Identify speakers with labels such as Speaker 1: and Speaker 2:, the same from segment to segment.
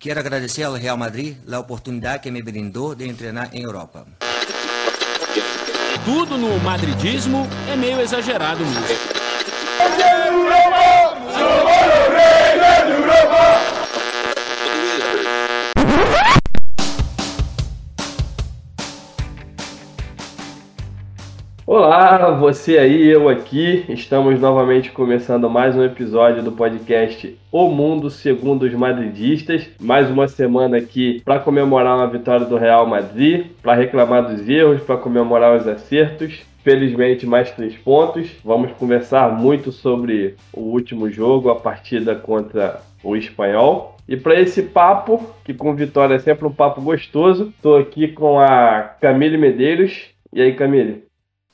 Speaker 1: Quero agradecer ao Real Madrid a oportunidade que me brindou de treinar em Europa.
Speaker 2: Tudo no madridismo é meio exagerado mesmo.
Speaker 3: Olá, você aí, eu aqui. Estamos novamente começando mais um episódio do podcast O Mundo Segundo os Madridistas. Mais uma semana aqui para comemorar uma vitória do Real Madrid, para reclamar dos erros, para comemorar os acertos. Felizmente, mais três pontos. Vamos conversar muito sobre o último jogo, a partida contra o Espanhol. E para esse papo, que com vitória é sempre um papo gostoso, estou aqui com a Camille Medeiros. E aí, Camille?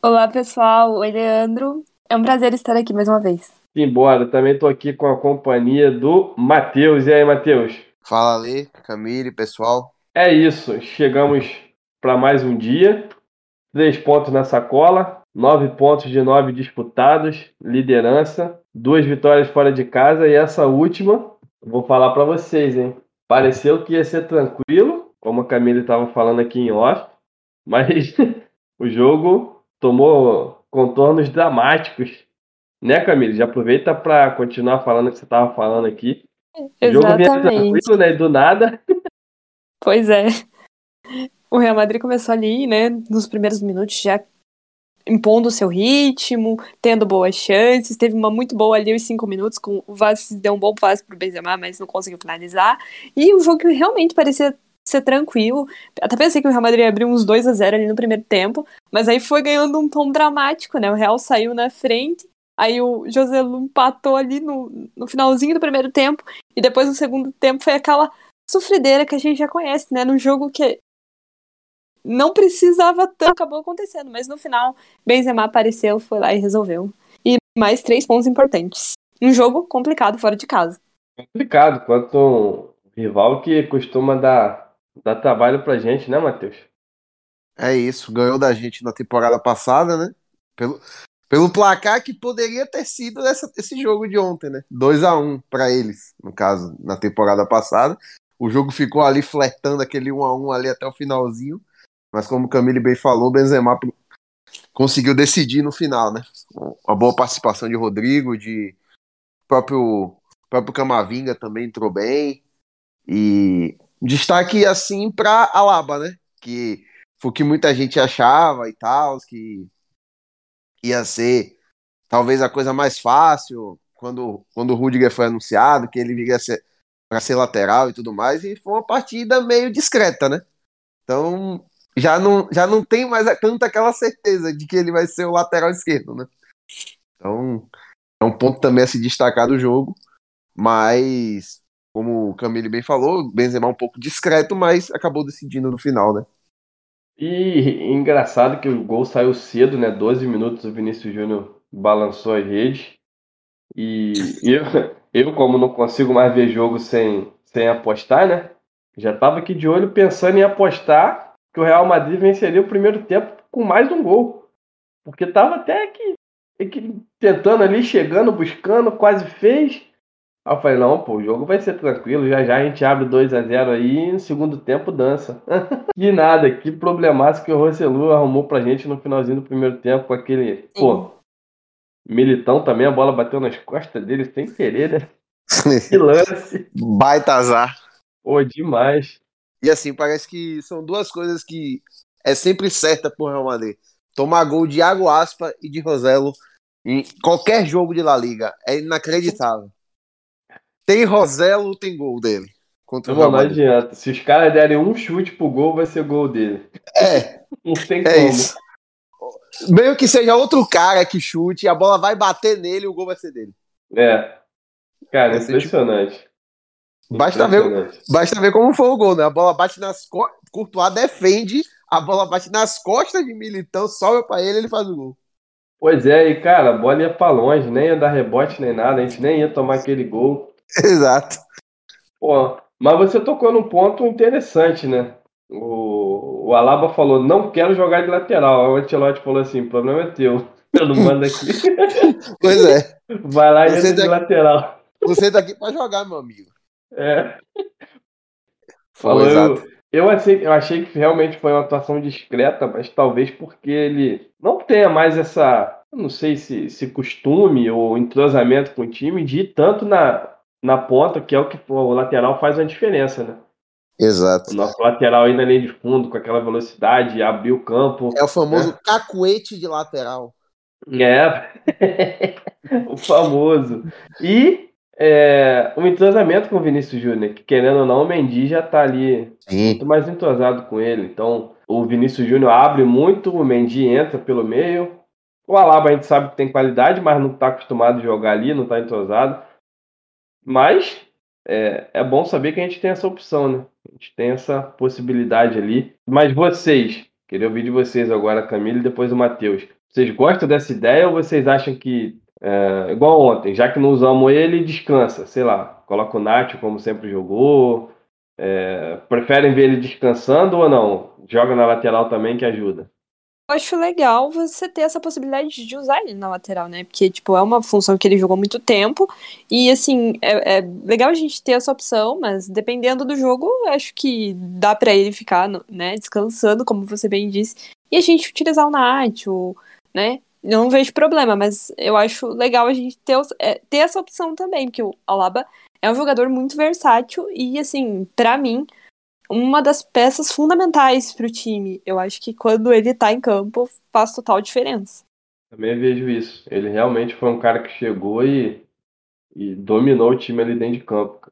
Speaker 4: Olá, pessoal. Oi, Leandro. É um prazer estar aqui mais uma vez.
Speaker 3: Embora, também estou aqui com a companhia do Matheus. E aí, Matheus?
Speaker 5: Fala, Lê, Camille, pessoal.
Speaker 3: É isso. Chegamos para mais um dia. Três pontos na sacola, nove pontos de nove disputados, liderança, duas vitórias fora de casa e essa última, vou falar para vocês, hein? Pareceu que ia ser tranquilo, como a Camille estava falando aqui em off, mas o jogo tomou contornos dramáticos. Né, Camille? Já aproveita para continuar falando o que você estava falando aqui.
Speaker 4: Exatamente. O jogo vinha tranquilo,
Speaker 3: né? Do nada.
Speaker 4: Pois é. O Real Madrid começou ali, né? Nos primeiros minutos já impondo o seu ritmo, tendo boas chances. Teve uma muito boa ali os cinco minutos, com o Vaz deu um bom passe pro Benzema, mas não conseguiu finalizar. E o jogo realmente parecia ser tranquilo. Até pensei que o Real Madrid ia abrir uns 2 a 0 ali no primeiro tempo, mas aí foi ganhando um tom dramático, né? O Real saiu na frente, aí o José Lu empatou ali no, no finalzinho do primeiro tempo, e depois no segundo tempo foi aquela sofrideira que a gente já conhece, né? Num jogo que não precisava tanto, acabou acontecendo, mas no final Benzema apareceu, foi lá e resolveu. E mais três pontos importantes. Um jogo complicado fora de casa.
Speaker 3: Complicado, quanto um rival que costuma dar Dá trabalho pra gente, né, Matheus?
Speaker 5: É isso, ganhou da gente na temporada passada, né? Pelo, pelo placar que poderia ter sido essa, esse jogo de ontem, né? 2 a 1 para eles, no caso, na temporada passada. O jogo ficou ali flertando aquele 1 a 1 ali até o finalzinho, mas como o Camille bem falou, Benzema conseguiu decidir no final, né? Uma boa participação de Rodrigo, de próprio próprio Camavinga também entrou bem e Destaque assim para Alaba, né? Que foi o que muita gente achava e tal, que ia ser talvez a coisa mais fácil quando, quando o Rudiger foi anunciado, que ele viria para ser lateral e tudo mais, e foi uma partida meio discreta, né? Então já não, já não tem mais tanta aquela certeza de que ele vai ser o lateral esquerdo, né? Então é um ponto também a se destacar do jogo, mas como o Camille bem falou, Benzema um pouco discreto, mas acabou decidindo no final, né?
Speaker 3: E engraçado que o gol saiu cedo, né? 12 minutos o Vinícius Júnior balançou as redes. E eu, eu, como não consigo mais ver jogo sem, sem apostar, né? Já tava aqui de olho pensando em apostar que o Real Madrid venceria o primeiro tempo com mais um gol. Porque tava até que, que tentando ali, chegando, buscando, quase fez. Aí eu falei, não, pô, o jogo vai ser tranquilo, já já a gente abre 2 a 0 aí e no segundo tempo dança. que nada, que problemaço que o Roselu arrumou pra gente no finalzinho do primeiro tempo com aquele, Sim. pô, militão também, a bola bateu nas costas dele sem querer, né? que lance.
Speaker 5: Baita azar.
Speaker 3: Pô, demais.
Speaker 5: E assim, parece que são duas coisas que é sempre certa pro Real Madrid. Tomar gol de Iago Aspa e de Roselo em qualquer jogo de La Liga. É inacreditável. Tem Roselo, tem gol dele.
Speaker 3: Contra não, não adianta. Se os caras derem um chute pro gol, vai ser gol dele.
Speaker 5: É.
Speaker 3: não tem
Speaker 5: é como. Isso. Meio que seja outro cara que chute, a bola vai bater nele e o gol vai ser dele.
Speaker 3: É. Cara, vai impressionante. Tipo...
Speaker 5: Basta, ver, basta ver como foi o gol, né? A bola bate nas costas. Courtois defende, a bola bate nas costas de Militão, sobe pra ele ele faz o gol.
Speaker 3: Pois é, e cara, a bola ia pra longe, nem ia dar rebote nem nada, a gente nem ia tomar aquele gol.
Speaker 5: Exato.
Speaker 3: Pô, mas você tocou num ponto interessante, né? O, o Alaba falou, não quero jogar de lateral. O Antelote falou assim, o problema é teu. Eu não mando aqui.
Speaker 5: Pois é.
Speaker 3: Vai lá e entra de lateral.
Speaker 5: Você tá aqui pra jogar, meu amigo.
Speaker 3: É. Falou,
Speaker 5: exato.
Speaker 3: eu, achei, eu achei que realmente foi uma atuação discreta, mas talvez porque ele não tenha mais essa, não sei se, se costume ou entrosamento com o time de ir tanto na, na ponta, que é o que o lateral faz a diferença, né?
Speaker 5: Exato.
Speaker 3: O nosso lateral na linha de fundo, com aquela velocidade, abrir o campo.
Speaker 5: É o famoso cacuete de lateral.
Speaker 3: É, o famoso. E é, o entrosamento com o Vinícius Júnior, que querendo ou não, o Mendy já tá ali
Speaker 5: Sim.
Speaker 3: muito mais entrosado com ele. Então, o Vinícius Júnior abre muito, o Mendy entra pelo meio. O Alaba a gente sabe que tem qualidade, mas não tá acostumado a jogar ali, não tá entrosado. Mas é, é bom saber que a gente tem essa opção, né? A gente tem essa possibilidade ali. Mas vocês, queria ouvir de vocês agora, Camila, e depois o Matheus. Vocês gostam dessa ideia ou vocês acham que, é, igual ontem, já que não usamos ele, descansa? Sei lá, coloca o Nacho como sempre jogou. É, preferem ver ele descansando ou não? Joga na lateral também que ajuda.
Speaker 4: Acho legal você ter essa possibilidade de usar ele na lateral, né? Porque, tipo, é uma função que ele jogou muito tempo. E, assim, é, é legal a gente ter essa opção, mas dependendo do jogo, acho que dá para ele ficar, né, descansando, como você bem disse. E a gente utilizar o Nacho, né? Eu não vejo problema, mas eu acho legal a gente ter, é, ter essa opção também, porque o Alaba é um jogador muito versátil e, assim, para mim, uma das peças fundamentais para o time. Eu acho que quando ele tá em campo faz total diferença.
Speaker 3: Também vejo isso. Ele realmente foi um cara que chegou e, e dominou o time ali dentro de campo.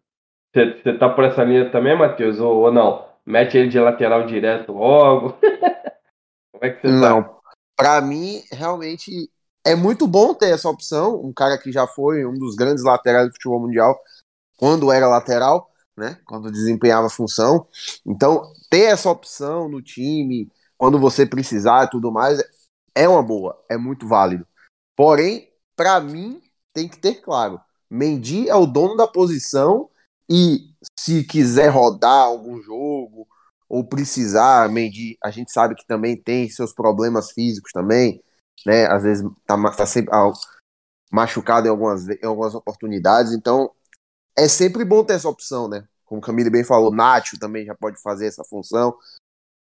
Speaker 3: Você tá por essa linha também, Matheus? Ou, ou, não? Mete ele de lateral direto logo? Como é que você
Speaker 5: Não.
Speaker 3: tá?
Speaker 5: Para mim, realmente é muito bom ter essa opção. Um cara que já foi um dos grandes laterais do futebol mundial quando era lateral né? Quando desempenhava a função. Então, ter essa opção no time, quando você precisar e tudo mais, é uma boa, é muito válido. Porém, para mim, tem que ter claro: Mendy é o dono da posição e se quiser rodar algum jogo ou precisar, Mendy, a gente sabe que também tem seus problemas físicos também, né? Às vezes tá, tá sempre machucado em algumas, em algumas oportunidades, então é sempre bom ter essa opção, né? Como o Camille bem falou, Nacho também já pode fazer essa função.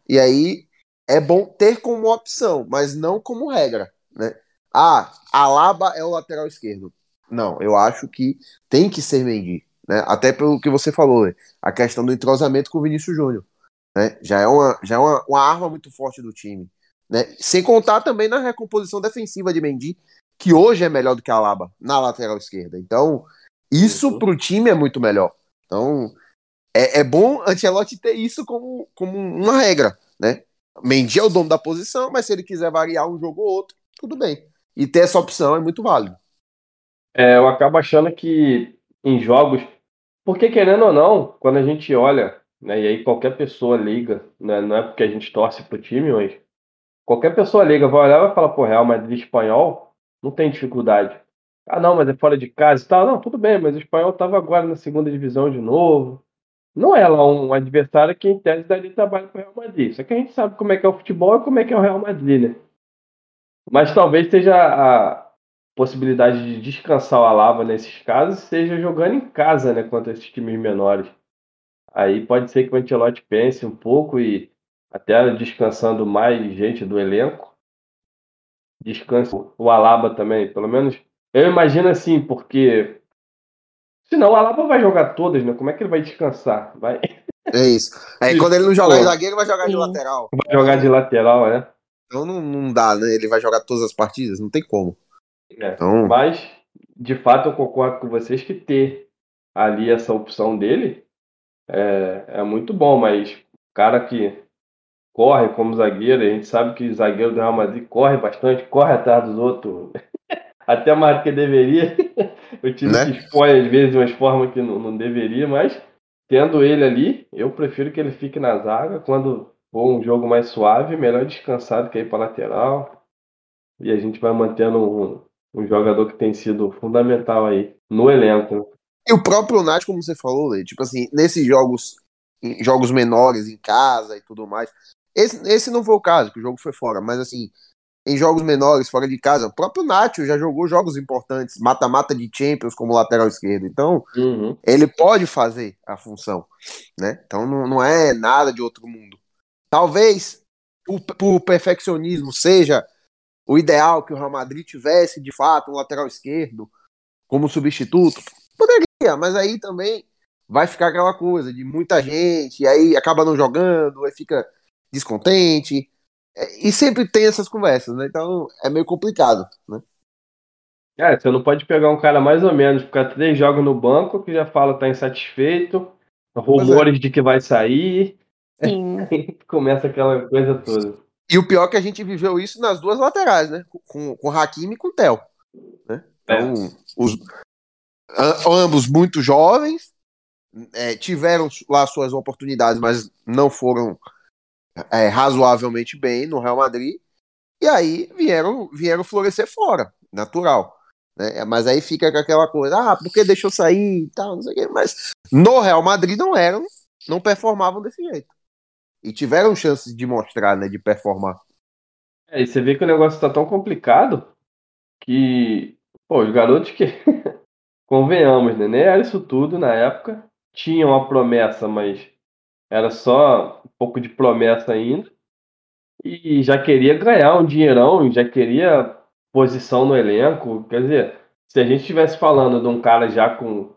Speaker 5: E aí é bom ter como opção, mas não como regra, né? Ah, Alaba é o lateral esquerdo. Não, eu acho que tem que ser Mendy, né? Até pelo que você falou, né? a questão do entrosamento com o Vinícius Júnior, né? Já é uma, já é uma, uma arma muito forte do time, né? Sem contar também na recomposição defensiva de Mendy, que hoje é melhor do que Alaba na lateral esquerda. Então, isso para o time é muito melhor. Então, é, é bom Ancelotti ter isso como, como uma regra, né? Mendy é o dono da posição, mas se ele quiser variar um jogo ou outro, tudo bem. E ter essa opção é muito válido.
Speaker 3: É, eu acabo achando que em jogos, porque querendo ou não, quando a gente olha, né, e aí qualquer pessoa liga, né, não é porque a gente torce pro time, mas qualquer pessoa liga, vai olhar e vai falar, pô, Real Madrid espanhol não tem dificuldade. Ah, não, mas é fora de casa e tal. Não, tudo bem, mas o espanhol estava agora na segunda divisão de novo. Não é lá um adversário que, em tese, daria trabalho para o Real Madrid. Só que a gente sabe como é que é o futebol e como é que é o Real Madrid, né? Mas talvez seja a possibilidade de descansar o Alaba nesses casos, seja jogando em casa, né, contra esses times menores. Aí pode ser que o Ancelotti pense um pouco e até descansando mais gente do elenco. Descansa o Alaba também, pelo menos. Eu imagino assim, porque Senão o Alaba vai jogar todas, né? Como é que ele vai descansar? Vai,
Speaker 5: É isso. Aí quando ele não jogar de zagueiro, vai jogar de
Speaker 4: Sim.
Speaker 5: lateral.
Speaker 3: vai jogar de lateral, né?
Speaker 5: Então não, não dá, né? Ele vai jogar todas as partidas, não tem como.
Speaker 3: É.
Speaker 5: Então,
Speaker 3: Mas, de fato, eu concordo com vocês que ter ali essa opção dele é, é muito bom, mas o cara que corre como zagueiro, a gente sabe que o zagueiro do Real Madrid corre bastante, corre atrás dos outros, até mais do que deveria. O time
Speaker 5: Né?
Speaker 3: se expõe às vezes de umas formas que não, não deveria, mas tendo ele ali, eu prefiro que ele fique na zaga. Quando for um jogo mais suave, melhor descansar do que ir para lateral. E a gente vai mantendo um, um jogador que tem sido fundamental aí no elenco.
Speaker 5: E o próprio Nath, como você falou, Lê, tipo assim, nesses jogos, jogos menores em casa e tudo mais. Esse, esse não foi o caso, que o jogo foi fora, mas assim, em jogos menores, fora de casa. O próprio Nacho já jogou jogos importantes, mata-mata de Champions como lateral esquerdo. Então,
Speaker 3: Uhum.
Speaker 5: ele pode fazer a função, né? Então não, não é nada de outro mundo. Talvez por, por perfeccionismo seja o ideal que o Real Madrid tivesse de fato um lateral esquerdo como substituto. Poderia, mas aí também vai ficar aquela coisa de muita gente, e aí acaba não jogando, aí fica descontente. É, E sempre tem essas conversas, né? Então é meio complicado, né?
Speaker 3: É, você não pode pegar um cara mais ou menos, ficar três jogos no banco que já fala que tá insatisfeito, rumores de que vai sair,
Speaker 4: Sim.
Speaker 3: começa aquela coisa toda.
Speaker 5: E o pior é que a gente viveu isso nas duas laterais, né? Com, com o Hakimi e com o Theo. Né? Então, os, a- ambos muito jovens, é, tiveram lá suas oportunidades, mas não foram é, razoavelmente bem no Real Madrid. E aí vieram, vieram florescer fora, natural. Né? Mas aí fica com aquela coisa, ah, porque deixou sair e tal, não sei o quê. Mas no Real Madrid não eram, não performavam desse jeito. E tiveram chances de mostrar, né, de performar.
Speaker 3: É, e você vê que o negócio tá tão complicado que, pô, os garotos que, convenhamos, né? Nem era isso tudo na época. Tinham a promessa, mas era só um pouco de promessa ainda. E já queria ganhar um dinheirão, já queria posição no elenco. Quer dizer, se a gente estivesse falando de um cara já com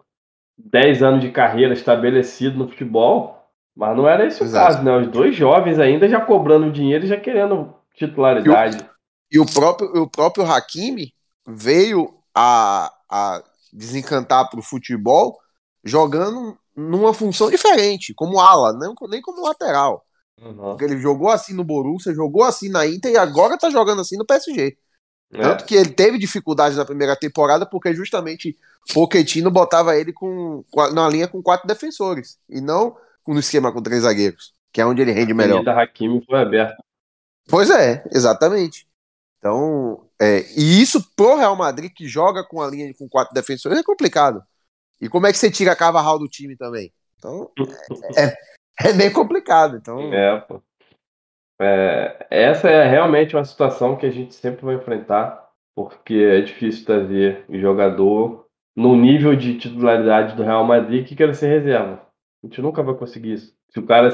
Speaker 3: 10 anos de carreira estabelecido no futebol, mas não era esse o
Speaker 5: Exato.
Speaker 3: caso, né? Os dois jovens ainda já cobrando dinheiro e já querendo titularidade.
Speaker 5: E o próprio, o próprio Hakimi veio a, a desencantar para o futebol jogando numa função diferente, como ala, não, nem como lateral.
Speaker 3: Uhum.
Speaker 5: Porque ele jogou assim no Borussia, jogou assim na Inter e agora tá jogando assim no PSG. Tanto
Speaker 3: É.
Speaker 5: que ele teve dificuldade na primeira temporada porque justamente Pochettino botava ele com, na linha com quatro defensores e não no esquema com três zagueiros, que é onde ele rende
Speaker 3: A
Speaker 5: melhor.
Speaker 3: da Hakimi foi aberta.
Speaker 5: Pois é, exatamente. Então, é, e isso pro Real Madrid, que joga com a linha com quatro defensores, é complicado. E como é que você tira a Carvajal do time também? Então, é, é bem complicado. Então,
Speaker 3: É, pô. É, essa é realmente uma situação que a gente sempre vai enfrentar, porque é difícil trazer jogador no nível de titularidade do Real Madrid que quer ser reserva. A gente nunca vai conseguir isso. Se o cara,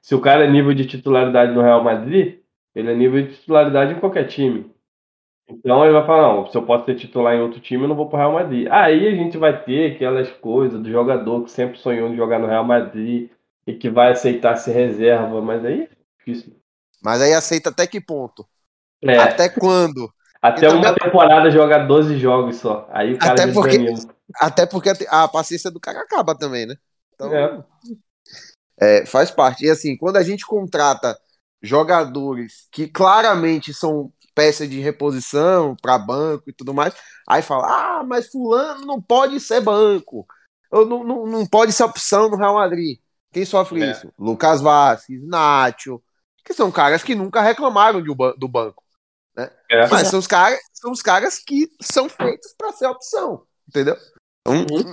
Speaker 3: se o cara é nível de titularidade no Real Madrid, ele é nível de titularidade em qualquer time. Então ele vai falar, não, se eu posso ser titular em outro time, eu não vou pro Real Madrid. Aí a gente vai ter aquelas coisas do jogador que sempre sonhou em jogar no Real Madrid e que vai aceitar ser reserva, mas aí é difícil.
Speaker 5: mas aí aceita até que ponto?
Speaker 3: É,
Speaker 5: Até quando?
Speaker 3: até
Speaker 5: então,
Speaker 3: uma temporada jogar 12 jogos só. Aí o cara
Speaker 5: Até porque-
Speaker 3: desanima.
Speaker 5: Até porque a, a paciência do cara acaba também, né? Então,
Speaker 3: É.
Speaker 5: é, faz parte. E assim, quando a gente contrata jogadores que claramente são peça de reposição para banco e tudo mais, aí fala: ah, mas Fulano não pode ser banco, ou não, não, não pode ser opção no Real Madrid. Quem sofre
Speaker 3: É.
Speaker 5: isso? Lucas Vasquez, Nacho, que são caras que nunca reclamaram de, ban- do banco.
Speaker 3: É.
Speaker 5: Mas são os, caras, são os caras que são feitos para ser opção, entendeu? Então,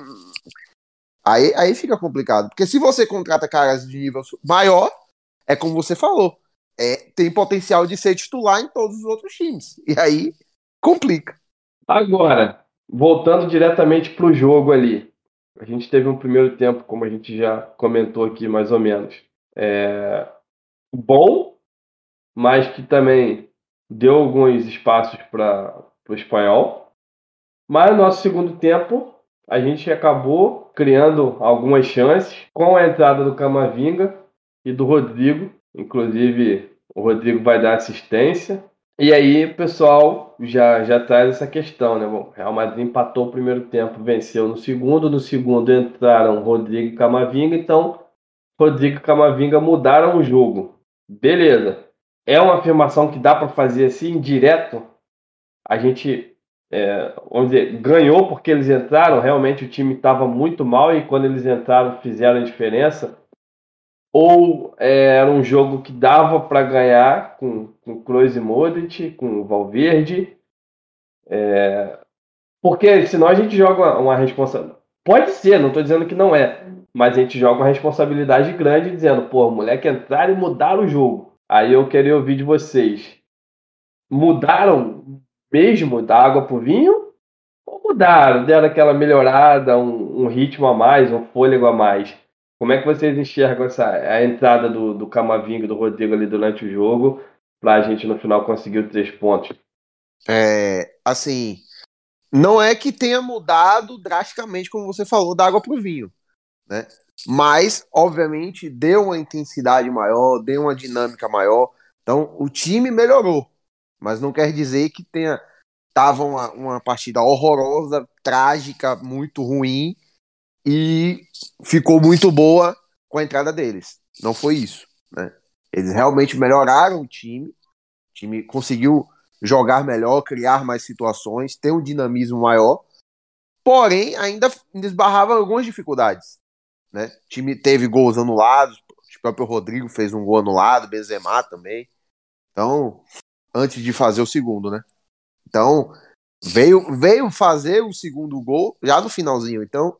Speaker 5: aí, aí fica complicado. Porque se você contrata caras de nível maior, é como você falou, é, tem potencial de ser titular em todos os outros times. E aí complica.
Speaker 3: Agora, voltando diretamente pro jogo ali. A gente teve um primeiro tempo, como a gente já comentou aqui, mais ou menos. É, bom, mas que também deu alguns espaços para o espanhol. Mas no nosso segundo tempo, a gente acabou criando algumas chances com a entrada do Camavinga e do Rodrigo. Inclusive, o Rodrigo vai dar assistência. E aí, o pessoal já, já traz essa questão, né? Bom, Real Madrid empatou o primeiro tempo, venceu no segundo. No segundo entraram Rodrigo e Camavinga. Então, Rodrigo e Camavinga mudaram o jogo. Beleza. É uma afirmação que dá para fazer assim, direto. A gente, é, vamos dizer, ganhou porque eles entraram. Realmente o time estava muito mal e quando eles entraram fizeram a diferença. Ou é, era um jogo que dava para ganhar com, com Kroos e Modric, com o Valverde. É, porque senão a gente joga uma, responsabilidade. Pode ser, não estou dizendo que não é. Mas a gente joga uma responsabilidade grande dizendo, pô, moleque entrar e mudar o jogo. Aí eu queria ouvir de vocês. mudaram mesmo da água pro vinho? Ou mudaram, deram aquela melhorada, um, um ritmo a mais, um fôlego a mais? Como é que vocês enxergam essa, a entrada do, do Camavinga e do Rodrigo ali durante o jogo, para a gente no final conseguir os três pontos?
Speaker 5: É, assim, não é que tenha mudado drasticamente, como você falou, da água para o vinho, né? Mas, obviamente, deu uma intensidade maior, deu uma dinâmica maior. Então, o time melhorou, mas não quer dizer que tenha tava uma, uma partida horrorosa, trágica, muito ruim e ficou muito boa com a entrada deles. Não foi isso, né? Eles realmente melhoraram o time, o time conseguiu jogar melhor, criar mais situações, ter um dinamismo maior, porém ainda esbarrava algumas dificuldades. Né? O time teve gols anulados, o próprio Rodrigo fez um gol anulado, Benzema também. Então, antes de fazer o segundo, né? Então, veio, veio fazer o segundo gol já no finalzinho. Então,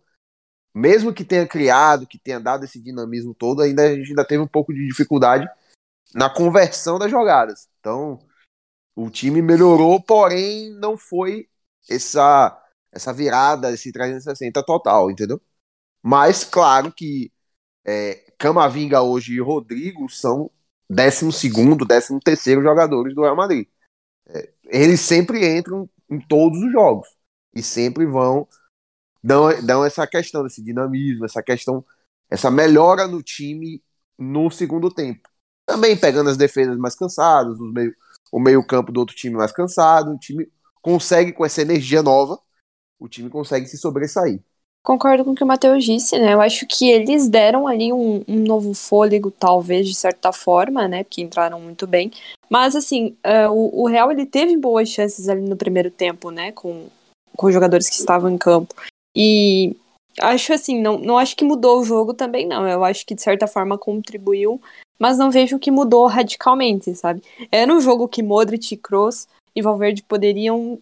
Speaker 5: mesmo que tenha criado, que tenha dado esse dinamismo todo, ainda a gente ainda teve um pouco de dificuldade na conversão das jogadas. Então, o time melhorou, porém não foi essa essa virada, esse 360 total, entendeu? Mas claro que é, Camavinga hoje e Rodrigo são 12 segundo, 13 terceiro jogadores do Real Madrid. É, eles sempre entram em todos os jogos e sempre vão dão, dão essa questão desse dinamismo, essa questão, essa melhora no time no segundo tempo. Também pegando as defesas mais cansadas, os meio, o meio-campo do outro time mais cansado, o time consegue, com essa energia nova, o time consegue se sobressair.
Speaker 4: Concordo com o que o Matheus disse, né? Eu acho que eles deram ali um, um, novo fôlego, talvez, de certa forma, né? Porque entraram muito bem. Mas, assim, uh, o, o, Real, ele teve boas chances ali no primeiro tempo, né? Com, com os jogadores que estavam em campo. E acho, assim, não, não acho que mudou o jogo também, não. Eu acho que, de certa forma, contribuiu mas não vejo que mudou radicalmente, sabe? Era um jogo que Modric, Kroos e Valverde poderiam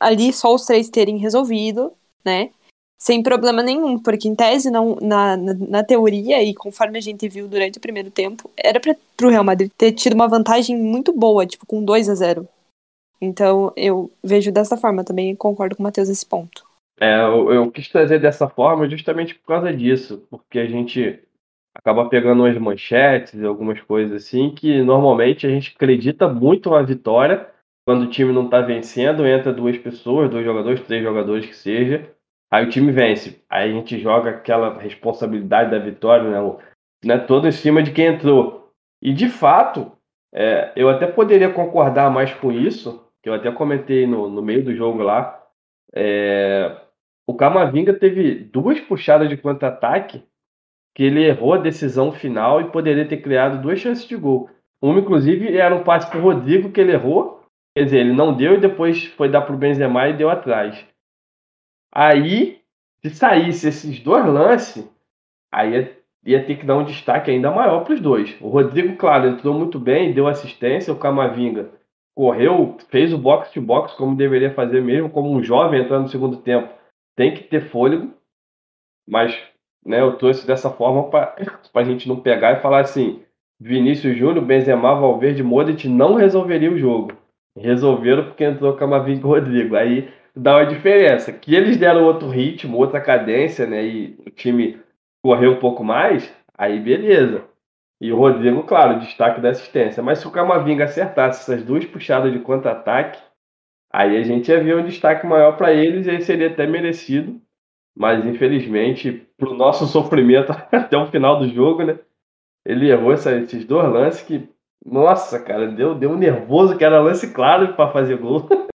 Speaker 4: ali só os três terem resolvido, né? Sem problema nenhum, porque em tese, não, na, na, na teoria, e conforme a gente viu durante o primeiro tempo, era para o Real Madrid ter tido uma vantagem muito boa, tipo, com 2 a 0 Então, eu vejo dessa forma também, concordo com o Matheus nesse ponto.
Speaker 3: É, eu, eu quis trazer dessa forma justamente por causa disso, porque a gente acaba pegando umas manchetes e algumas coisas assim, que normalmente a gente acredita muito na vitória quando o time não está vencendo, entra duas pessoas, dois jogadores, três jogadores que seja, aí o time vence. Aí a gente joga aquela responsabilidade da vitória, né, né toda em cima de quem entrou. E de fato, é, eu até poderia concordar mais com isso, que eu até comentei no, no meio do jogo lá. É, o Camavinga teve duas puxadas de contra-ataque que ele errou a decisão final e poderia ter criado duas chances de gol. Uma, inclusive, era um passe para o Rodrigo que ele errou. Quer dizer, ele não deu e depois foi dar para o Benzema e deu atrás. Aí, se saísse esses dois lances, aí ia, ia ter que dar um destaque ainda maior para os dois. O Rodrigo, claro, entrou muito bem, deu assistência. O Camavinga correu, fez o box to box como deveria fazer mesmo, como um jovem entrando no segundo tempo. Tem que ter fôlego, mas né, eu trouxe dessa forma para a gente não pegar e falar assim: Vinícius Júnior, Benzema, Valverde, Modric não resolveria o jogo. Resolveram porque entrou Camavinga e Rodrigo. Aí dá uma diferença. Que eles deram outro ritmo, outra cadência, né? E o time correu um pouco mais, aí beleza. E o Rodrigo, claro, destaque da assistência. Mas se o Camavinga acertasse essas duas puxadas de contra-ataque, aí a gente ia ver um destaque maior para eles e aí seria até merecido mas infelizmente, pro nosso sofrimento até o final do jogo, né? Ele errou essa, esses dois lances que, nossa, cara, deu, deu um nervoso que era lance claro para fazer gol.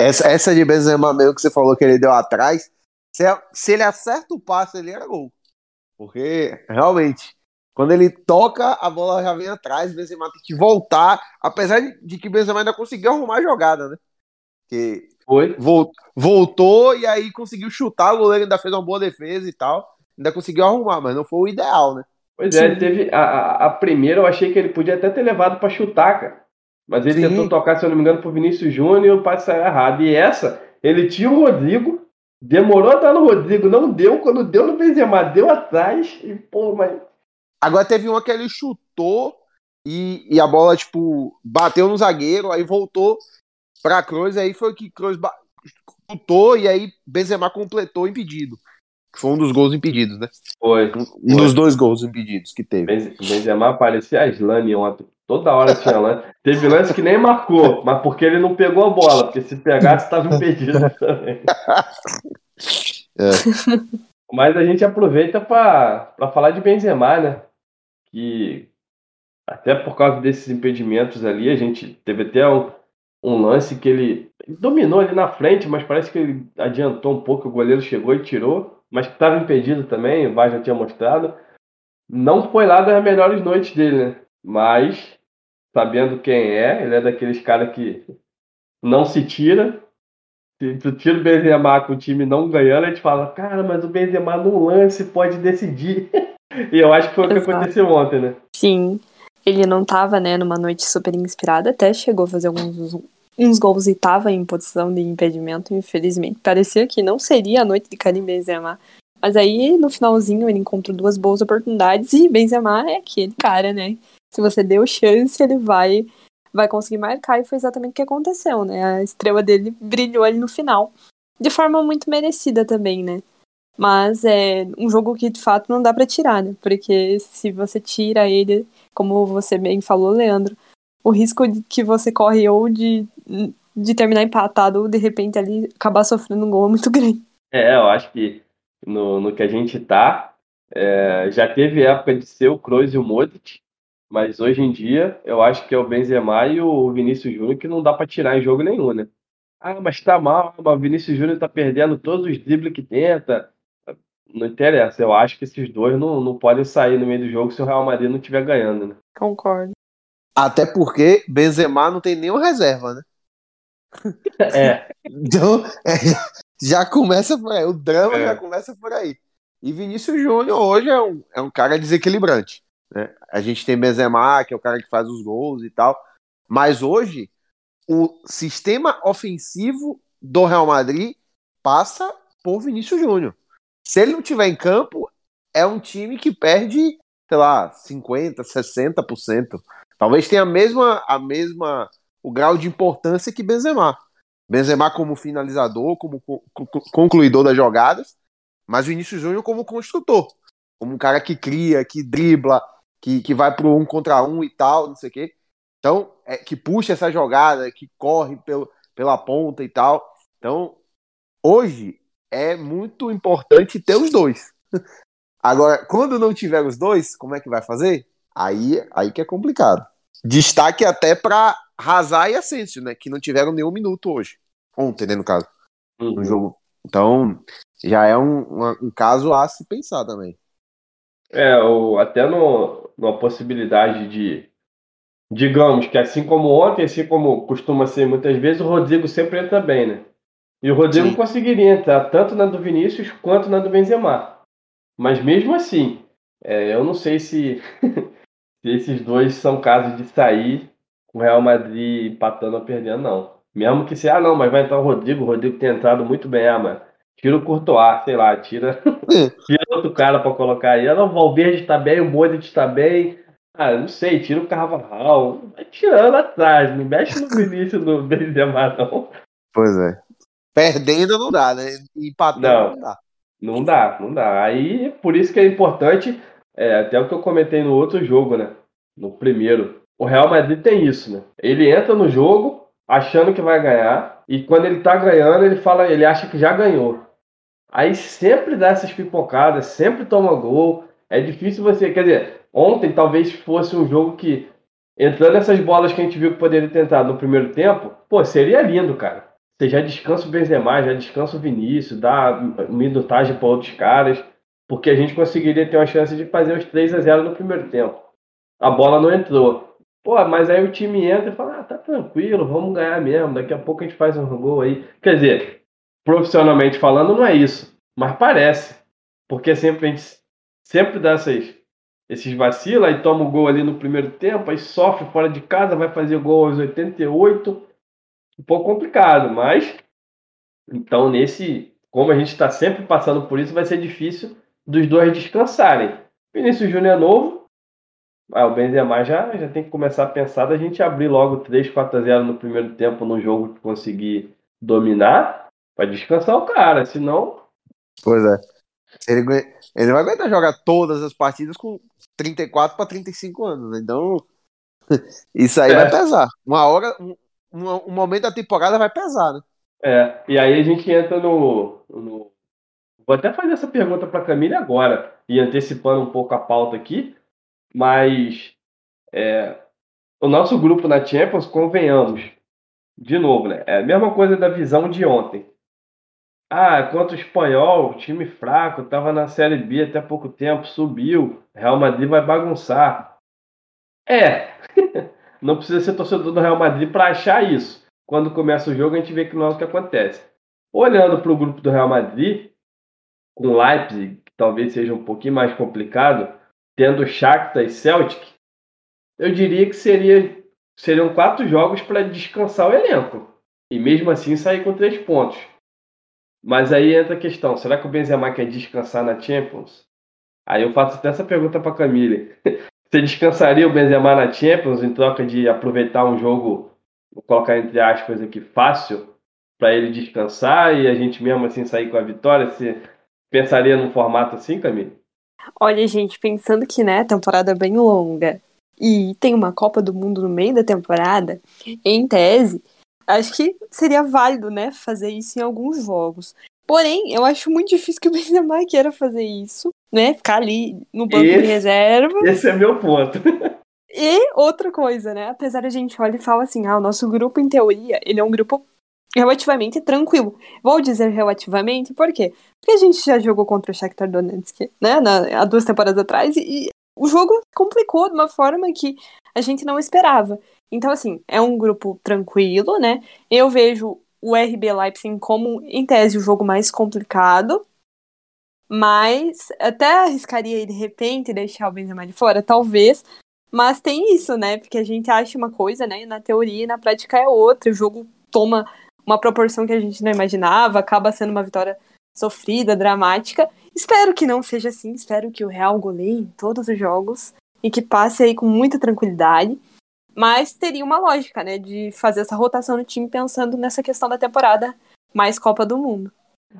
Speaker 5: Essa, essa de Benzema mesmo que você falou que ele deu atrás, se, se ele acerta o passe, ele era gol. Porque, realmente, quando ele toca, a bola já vem atrás, Benzema tem que voltar, apesar de, de que Benzema ainda conseguiu arrumar a jogada, né? Que
Speaker 3: foi.
Speaker 5: Voltou e aí conseguiu chutar, o goleiro ainda fez uma boa defesa e tal. Ainda conseguiu arrumar, mas não foi o ideal, né?
Speaker 3: Pois é, ele teve. A, a, a, primeira eu achei que ele podia até ter levado para chutar, cara. Mas ele Sim. tentou tocar, se eu não me engano, pro Vinícius Júnior e o passe saiu errado. E essa, ele tinha o Rodrigo, demorou a dar no Rodrigo, não deu. Quando deu no Benzema, deu atrás e, pô, mas.
Speaker 5: Agora teve uma que ele chutou e, e a bola, tipo, bateu no zagueiro, aí voltou pra Kroos, aí foi que Kroos chutou e aí Benzema completou impedido. Que foi um dos gols impedidos, né?
Speaker 3: Foi.
Speaker 5: Um dos dois gols impedidos que teve.
Speaker 3: Benze- Benzema parecia a Slane ontem. Toda hora tinha lance. Teve lance que nem marcou, mas porque ele não pegou a bola, porque se pegasse estava impedido também.
Speaker 5: É.
Speaker 3: Mas a gente aproveita para falar de Benzema, né? Que até por causa desses impedimentos ali, a gente teve até um, um lance que ele, ele dominou ali na frente, mas parece que ele adiantou um pouco, o goleiro chegou e tirou, mas que estava impedido também, o VAR já tinha mostrado. Não foi lá das melhores noites dele, né? Mas, sabendo quem é, ele é daqueles caras que não se tira. Se tu tira o Benzema com o time não ganhando, a gente fala, cara, mas o Benzema num lance pode decidir. e eu acho que foi o que
Speaker 4: Exato.
Speaker 3: aconteceu ontem, né?
Speaker 4: Sim, ele não tava, né, numa noite super inspirada, até chegou a fazer alguns uns gols e tava em posição de impedimento, infelizmente. Parecia que não seria a noite de Karim Benzema. Mas aí, no finalzinho, ele encontrou duas boas oportunidades e Benzema é aquele cara, né? Se você deu chance, ele vai vai conseguir marcar e foi exatamente o que aconteceu, né? A estrela dele brilhou ali no final. De forma muito merecida também, né? Mas é um jogo que de fato não dá pra tirar, né? Porque se você tira ele, como você bem falou, Leandro, o risco de que você corre ou de, de terminar empatado ou de repente ali acabar sofrendo um gol é muito grande.
Speaker 3: É, eu acho que no, no que a gente tá, é, já teve época de ser o Kroos e o Modric, mas hoje em dia eu acho que é o Benzema e o Vinícius Júnior que não dá pra tirar em jogo nenhum, né? Ah, mas tá mal, o Vinícius Júnior tá perdendo todos os dribles que tenta. Não interessa, eu acho que esses dois não, não podem sair no meio do jogo se o Real Madrid não estiver ganhando, né?
Speaker 4: Concordo.
Speaker 5: Até porque Benzema não tem nenhuma reserva, né?
Speaker 3: É,
Speaker 5: Então, é, já começa por aí. O drama
Speaker 3: É.
Speaker 5: já começa por aí. E Vinícius Júnior hoje é um, é um cara desequilibrante. Né? A gente tem Benzema, que é o cara que faz os gols e tal. Mas hoje, o sistema ofensivo do Real Madrid passa por Vinícius Júnior. Se ele não tiver em campo, é um time que perde, sei lá, 50%, 60%. Talvez tenha a mesma, a mesma o grau de importância que Benzema. Benzema como finalizador, como co- co- concluidor das jogadas, mas Vinícius Júnior como construtor, como um cara que cria, que dribla, que, que vai pro um contra um e tal, não sei o quê. Então, é, que puxa essa jogada, que corre pelo, pela ponta e tal. Então, hoje é muito importante ter os dois. Agora, quando não tiver os dois, como é que vai fazer? Aí, aí que é complicado. Destaque até para Hazard e Asensio, né? Que não tiveram nenhum minuto hoje. Ontem, né, no caso, no
Speaker 3: uhum.
Speaker 5: jogo. Então, já é um, um caso a se pensar também.
Speaker 3: É, ou até no, numa possibilidade de, digamos que assim como ontem, assim como costuma ser muitas vezes, o Rodrigo sempre entra bem, né? E o Rodrigo
Speaker 5: Sim.
Speaker 3: conseguiria entrar tanto na do Vinícius quanto na do Benzema. Mas mesmo assim, é, eu não sei se, se esses dois são casos de sair com o Real Madrid empatando ou perdendo, não. Mesmo que se, ah, não, mas vai entrar o Rodrigo, o Rodrigo tem entrado muito bem, ah, mas tira o Courtois, sei lá, tira tira outro cara pra colocar aí. Ah, não, o Valverde está bem, o Modric está bem. Ah, não sei, tira o Carvajal. Vai tirando atrás, não mexe no Vinícius do Benzema, não.
Speaker 5: Pois é. Perdendo não dá, né? Empatando
Speaker 3: Não.
Speaker 5: não, dá.
Speaker 3: Não dá, não dá. Aí, por isso que é importante, é, até o que eu comentei no outro jogo, né? No primeiro. O Real Madrid tem isso, né? Ele entra no jogo achando que vai ganhar, e quando ele tá ganhando, ele fala, ele acha que já ganhou. Aí sempre dá essas pipocadas, sempre toma gol. É difícil você. Quer dizer, ontem talvez fosse um jogo que, entrando essas bolas que a gente viu que poderia ter entrado no primeiro tempo, pô, seria lindo, cara. Você já descansa o Benzema, já descansa o Vinícius, dá minutagem para outros caras, porque a gente conseguiria ter uma chance de fazer os 3 a 0 no primeiro tempo. A bola não entrou. Pô, mas aí o time entra e fala: ah, tá tranquilo, vamos ganhar mesmo, daqui a pouco a gente faz um gol aí. Quer dizer, profissionalmente falando, não é isso, mas parece. Porque sempre a gente sempre dá essas, esses vacilos, aí toma o gol ali no primeiro tempo, aí sofre fora de casa, vai fazer gol aos 88. Um pouco complicado, mas então nesse, como a gente está sempre passando por isso, vai ser difícil dos dois descansarem. Vinícius Júnior é novo, Ah, o Benzema já, já tem que começar a pensar da gente abrir logo 3, 4 a 0 no primeiro tempo no jogo que conseguir dominar para descansar o cara, senão.
Speaker 5: Pois é. Ele, ele vai aguentar jogar todas as partidas com 34 para 35 anos? Então, isso aí
Speaker 3: É.
Speaker 5: vai pesar. Uma hora, um, um, momento da temporada vai pesar, né?
Speaker 3: É, e aí a gente entra no. no- Vou até fazer essa pergunta para Camille agora, e antecipando um pouco a pauta aqui, mas é, o nosso grupo na Champions, convenhamos, de novo, né? É a mesma coisa da visão de ontem. Ah, quanto o espanhol, time fraco, estava na Série B até pouco tempo, subiu, Real Madrid vai bagunçar. É, não precisa ser torcedor do Real Madrid para achar isso. Quando começa o jogo, a gente vê que não é o que acontece. Olhando para o grupo do Real Madrid, com Leipzig, que talvez seja um pouquinho mais complicado, tendo Shakhtar e Celtic, eu diria que seria, seriam quatro jogos para descansar o elenco. E mesmo assim sair com três pontos. Mas aí entra a questão, será que o Benzema quer descansar na Champions? Aí eu faço até essa pergunta para Camille. Você descansaria o Benzema na Champions em troca de aproveitar um jogo, vou colocar entre aspas aqui, fácil, para ele descansar e a gente mesmo assim sair com a vitória? Você pensaria num formato assim, Camille?
Speaker 4: Olha, gente, pensando que, né, a temporada é bem longa e tem uma Copa do Mundo no meio da temporada, em tese, acho que seria válido, né, fazer isso em alguns jogos. Porém, eu acho muito difícil que o Benzema queira fazer isso, né, ficar ali no banco
Speaker 3: Esse-
Speaker 4: de reserva.
Speaker 3: Esse é meu ponto.
Speaker 4: E outra coisa, né, apesar a gente olha e fala assim, ah, o nosso grupo, em teoria, ele é um grupo relativamente tranquilo. Vou dizer relativamente, por quê? Porque a gente já jogou contra o Shakhtar Donetsk, né, na, há duas temporadas atrás, e, e o jogo complicou de uma forma que a gente não esperava. Então, assim, é um grupo tranquilo, né? Eu vejo o RB Leipzig como, em tese, o jogo mais complicado, mas até arriscaria, de repente, deixar o Benzema de fora, talvez, mas tem isso, né? Porque a gente acha uma coisa, né? Na teoria e na prática é outra. O jogo toma uma proporção que a gente não imaginava, acaba sendo uma vitória sofrida, dramática. Espero que não seja assim, espero que o Real goleie em todos os jogos e que passe aí com muita tranquilidade. Mas teria uma lógica, né, de fazer essa rotação no time pensando nessa questão da temporada mais Copa do Mundo.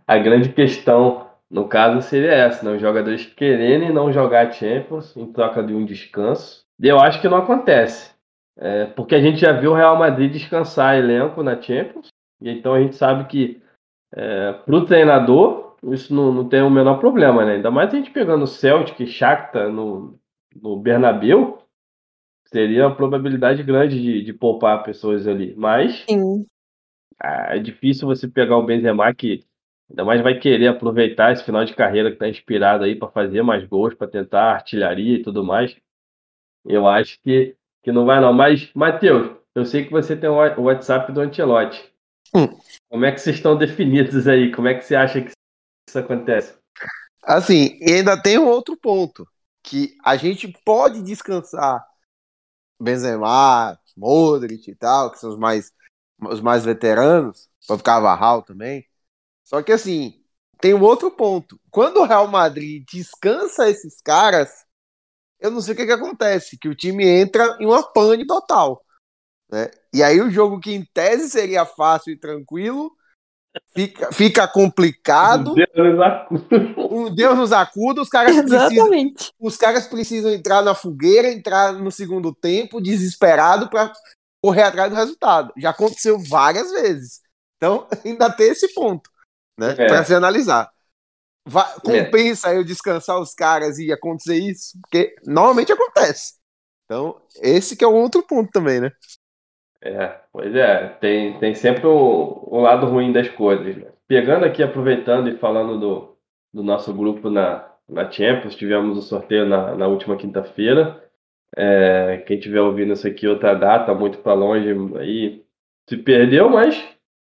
Speaker 3: A grande questão, no caso, seria essa, né? Os jogadores quererem não jogar Champions em troca de um descanso. Eu acho que não acontece. É, porque a gente já viu o Real Madrid descansar elenco na Champions. E então a gente sabe que para o treinador isso não, não tem o menor problema, né? Ainda mais a gente pegando o Celtic e Shakhtar no, no Bernabéu, seria uma probabilidade grande de, de poupar pessoas ali. Mas
Speaker 4: Sim.
Speaker 3: é difícil você pegar o Benzema que ainda mais vai querer aproveitar esse final de carreira que está inspirado aí para fazer mais gols, para tentar artilharia e tudo mais. Eu acho que, que não vai não. Mas, Matheus, eu sei que você tem o WhatsApp do Antelote.
Speaker 5: Hum.
Speaker 3: Como é que vocês estão definidos aí? Como é que você acha que isso acontece?
Speaker 5: Assim, e ainda tem um outro ponto, que a gente pode descansar Benzema, Modric e tal, que são os mais, os mais veteranos, para ficar Varral também. Só que assim, tem um outro ponto. Quando o Real Madrid descansa esses caras, eu não sei o que, que acontece, que o time entra em uma pane total. Né? E aí o jogo que em tese seria fácil e tranquilo, fica, fica complicado.
Speaker 3: Deus nos acuda.
Speaker 5: Um Deus nos acuda, os caras precisam,
Speaker 4: Exatamente.
Speaker 5: os caras precisam entrar na fogueira, entrar no segundo tempo, desesperado para correr atrás do resultado. Já aconteceu várias vezes. Então, ainda tem esse ponto, né?
Speaker 3: É.
Speaker 5: Para se analisar. Va- compensa eu descansar os caras e acontecer isso? Porque normalmente acontece. Então, esse que é um outro ponto também, né?
Speaker 3: É, pois é, tem, tem sempre o, o lado ruim das coisas. né? Pegando aqui, aproveitando e falando do, do nosso grupo na, na Champions, tivemos o sorteio na, na última quinta-feira. É, quem estiver ouvindo isso aqui outra data, muito para longe, aí se perdeu, mas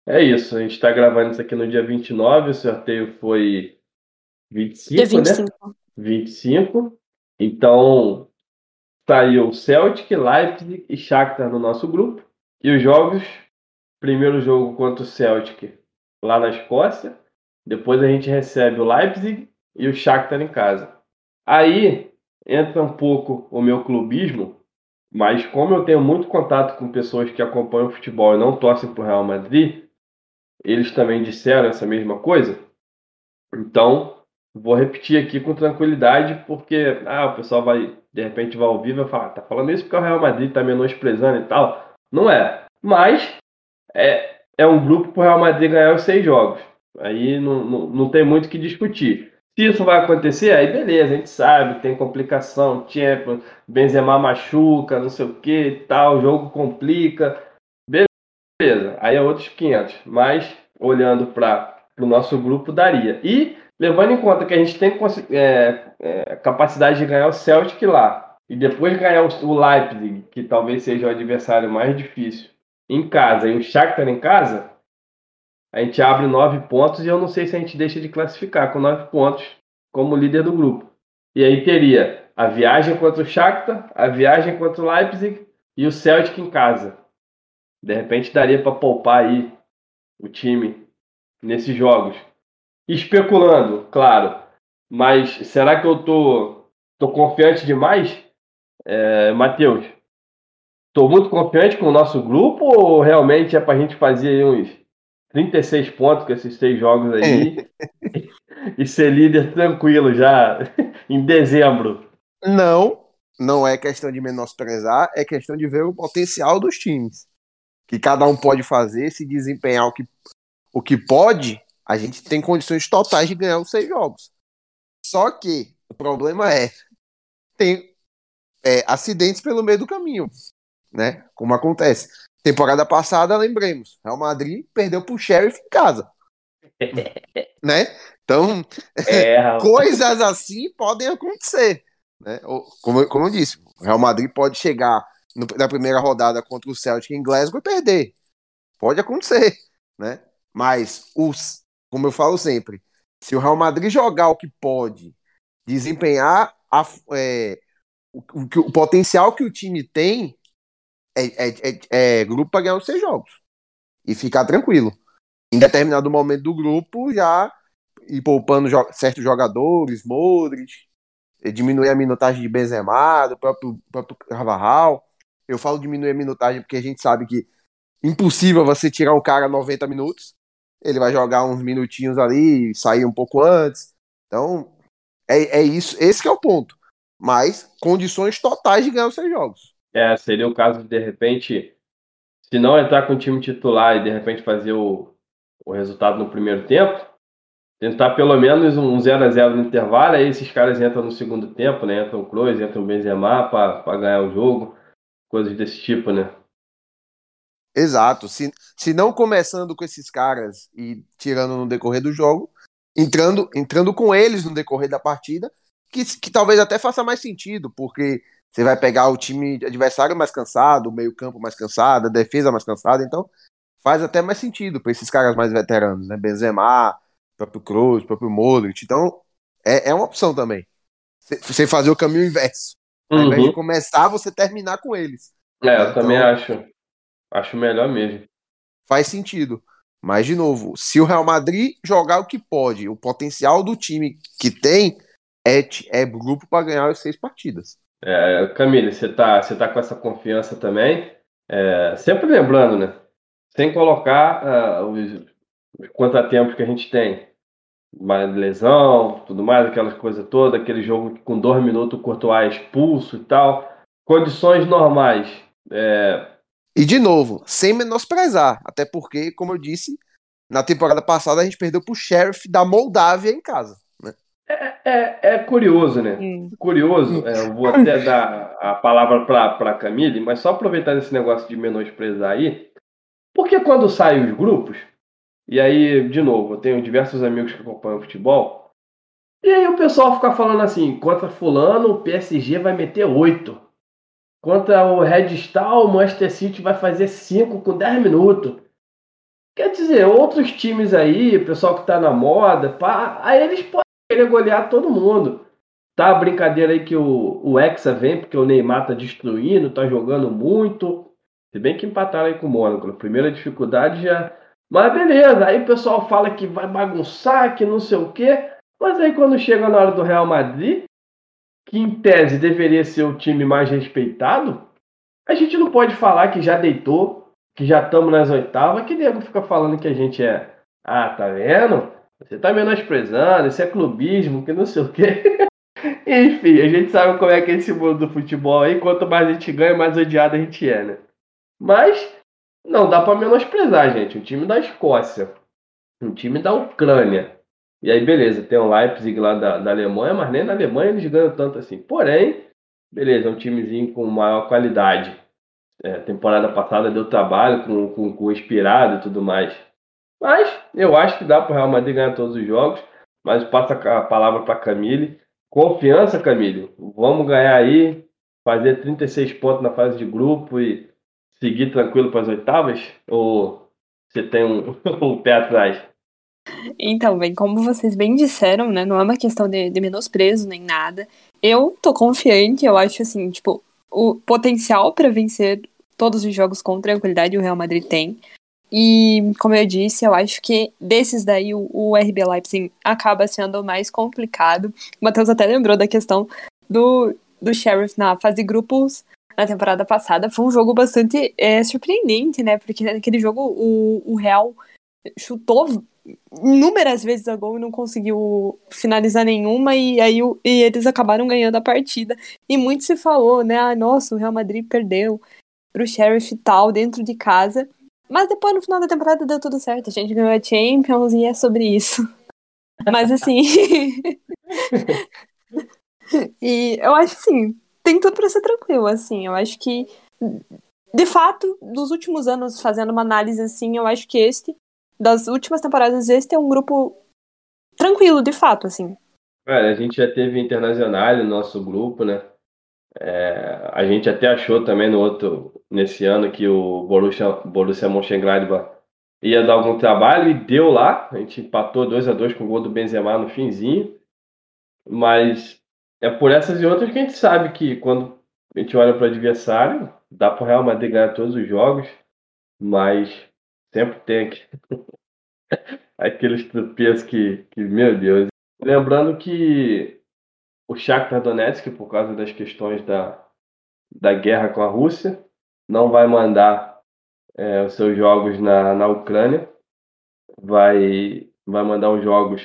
Speaker 3: é isso. A gente está gravando isso aqui no dia 29, o sorteio foi 25,
Speaker 4: Dia
Speaker 3: né?
Speaker 4: 25.
Speaker 3: 25. Então, saiu Celtic, Leipzig e Shakhtar no nosso grupo. E os jogos, primeiro jogo contra o Celtic lá na Escócia. Depois a gente recebe o Leipzig e o Shakhtar em casa. Aí, entra um pouco o meu clubismo, mas como eu tenho muito contato com pessoas que acompanham futebol e não torcem para o Real Madrid, eles também disseram essa mesma coisa. Então, vou repetir aqui com tranquilidade, porque ah, o pessoal vai, de repente, vai ouvir e vai falar, tá falando isso porque o Real Madrid tá menosprezando e tal. Não é. Mas é, é um grupo para o Real Madrid ganhar os seis jogos. Aí não, não, não tem muito o que discutir. Se isso vai acontecer, aí beleza, a gente sabe, tem complicação, Champions, Benzema machuca, não sei o que tal, o jogo complica. Beleza, aí é outros 500. Mas, olhando para o nosso grupo, daria. E, levando em conta que a gente tem é, é, capacidade de ganhar o Celtic lá, e depois ganhar o Leipzig, que talvez seja o adversário mais difícil, em casa, e o Shakhtar em casa, a gente abre nove pontos e eu não sei se a gente deixa de classificar com nove pontos como líder do grupo. E aí teria a viagem contra o Shakhtar, a viagem contra o Leipzig e o Celtic em casa. De repente daria para poupar aí o time nesses jogos. Especulando, claro. Mas será que eu tô, tô confiante demais? É, Matheus, tô muito confiante com o nosso grupo ou realmente é para a gente fazer uns 36 pontos com esses três jogos aí e ser líder tranquilo já em dezembro.
Speaker 5: Não, não é questão de menosprezar, é questão de ver o potencial dos times. Que cada um pode fazer, se desempenhar o que, o que pode, a gente tem condições totais de ganhar os seis jogos. Só que o problema é tem é, acidentes pelo meio do caminho, né? Como acontece. Temporada passada, lembremos, Real Madrid perdeu pro Sheriff em casa. né? Então, é, coisas assim podem acontecer. Né? Como, como eu disse, o Real Madrid pode chegar no, na primeira rodada contra o Celtic em Glasgow e perder. Pode acontecer. Né? Mas, os, como eu falo sempre, se o Real Madrid jogar o que pode, desempenhar a, é, o, o, o potencial que o time tem, é, é, é, é grupo para ganhar os seis jogos. E ficar tranquilo. Em determinado momento do grupo, já ir poupando jo certos jogadores, Modric, diminuir a minutagem de Benzema, do próprio, próprio. Eu falo diminuir a minutagem porque a gente sabe que impossível você tirar um cara 90 minutos. Ele vai jogar uns minutinhos ali, sair um pouco antes. Então, é, é isso. Esse é o ponto. Mas condições totais de ganhar os seis jogos.
Speaker 3: É, seria o caso de, de repente, se não entrar com o time titular e de repente fazer o, o resultado no primeiro tempo, tentar pelo menos um 0 a 0 no intervalo, aí esses caras entram no segundo tempo, né? Entram o Kroos, entram o Benzema para ganhar o jogo, coisas desse tipo, né?
Speaker 5: Exato. Se, se não começando com esses caras e tirando no decorrer do jogo, entrando, entrando com eles no decorrer da partida, que, que talvez até faça mais sentido, porque você vai pegar o time adversário mais cansado, o meio-campo mais cansado, a defesa mais cansada, então faz até mais sentido para esses caras mais veteranos, né? Benzema, próprio Kroos, próprio Modric. Então é, é uma opção também. Você fazer o caminho inverso. Ao invés de uhum. começar, você terminar com eles.
Speaker 3: É, eu então, também acho. Acho melhor mesmo.
Speaker 5: Faz sentido. Mas, de novo, se o Real Madrid jogar o que pode, o potencial do time que tem é, é grupo para ganhar as seis partidas.
Speaker 3: É, Camille, você tá, você tá com essa confiança também. É, sempre lembrando, né? Sem colocar uh, os, os contratempos que a gente tem. Mais lesão, tudo mais, aquelas coisas todas, aquele jogo que com dois minutos o Courtois é expulso e tal. Condições normais. É...
Speaker 5: E de novo, sem menosprezar, até porque, como eu disse, na temporada passada a gente perdeu pro Sheriff da Moldávia em casa.
Speaker 3: É, é, é, curioso, né? Hum. Curioso, é, eu vou até dar a palavra para a Camille, mas só aproveitar esse negócio de menosprezar aí, porque quando saem os grupos, e aí, de novo, eu tenho diversos amigos que acompanham futebol, e aí o pessoal fica falando assim, contra fulano o PSG vai meter 8, contra o Red Star o Manchester City vai fazer 5 com 10 minutos. Quer dizer, outros times aí, o pessoal que tá na moda, pá, aí eles podem querer golear todo mundo. Tá a brincadeira aí que o, o Hexa vem, porque o Neymar tá destruindo, tá jogando muito. Se bem que empataram aí com o Mônaco. A primeira dificuldade já. Mas beleza, aí o pessoal fala que vai bagunçar, que não sei o quê. Mas aí quando chega na hora do Real Madrid, que em tese deveria ser o time mais respeitado, a gente não pode falar que já deitou, que já estamos nas oitavas, que nego fica falando que a gente é. Ah, tá vendo? Você tá menosprezando, isso é clubismo, que não sei o quê. Enfim, a gente sabe como é que é esse mundo do futebol aí. Quanto mais a gente ganha, mais odiado a gente é, né? Mas não dá para menosprezar, gente. Um time da Escócia, um time da Ucrânia. E aí, beleza, tem o Leipzig lá da, da Alemanha, mas nem na Alemanha eles ganham tanto assim. Porém, beleza, é um timezinho com maior qualidade. É, temporada passada deu trabalho com, com, com o Inspirado e tudo mais. Mas eu acho que dá para o Real Madrid ganhar todos os jogos. Mas passa a palavra para Camille. Confiança, Camille. Vamos ganhar aí, fazer 36 pontos na fase de grupo e seguir tranquilo para as oitavas? Ou você tem um, um pé atrás?
Speaker 4: Então, bem, como vocês bem disseram, né? Não é uma questão de, de menosprezo nem nada. Eu tô confiante, eu acho assim, tipo, o potencial para vencer todos os jogos com tranquilidade o Real Madrid tem. E, como eu disse, eu acho que desses daí o, o RB Leipzig acaba sendo mais complicado. O Matheus até lembrou da questão do, do Sheriff na fase grupos na temporada passada. Foi um jogo bastante é, surpreendente, né? Porque naquele jogo o, o Real chutou inúmeras vezes a gol e não conseguiu finalizar nenhuma, e aí e eles acabaram ganhando a partida. E muito se falou, né? Ah, nossa, o Real Madrid perdeu pro Sheriff e tal, dentro de casa. Mas depois, no final da temporada, deu tudo certo. A gente ganhou a Champions e é sobre isso. Mas assim. e eu acho assim, tem tudo para ser tranquilo, assim. Eu acho que, de fato, dos últimos anos, fazendo uma análise assim, eu acho que este, das últimas temporadas, este é um grupo tranquilo, de fato, assim.
Speaker 3: É, a gente já teve internacional no nosso grupo, né? É, a gente até achou também no outro, nesse ano, que o Borussia, Borussia Mönchengladbach ia dar algum trabalho e deu lá. A gente empatou 2 a 2 com o gol do Benzema no finzinho. Mas é por essas e outras que a gente sabe que quando a gente olha para o adversário, dá para o Real Madrid ganhar todos os jogos, mas sempre tem aqueles tropeços que, que, meu Deus. Lembrando que o Shakhtar Donetsk, por causa das questões da, da guerra com a Rússia, não vai mandar é, os seus jogos na, na Ucrânia, vai, vai mandar os jogos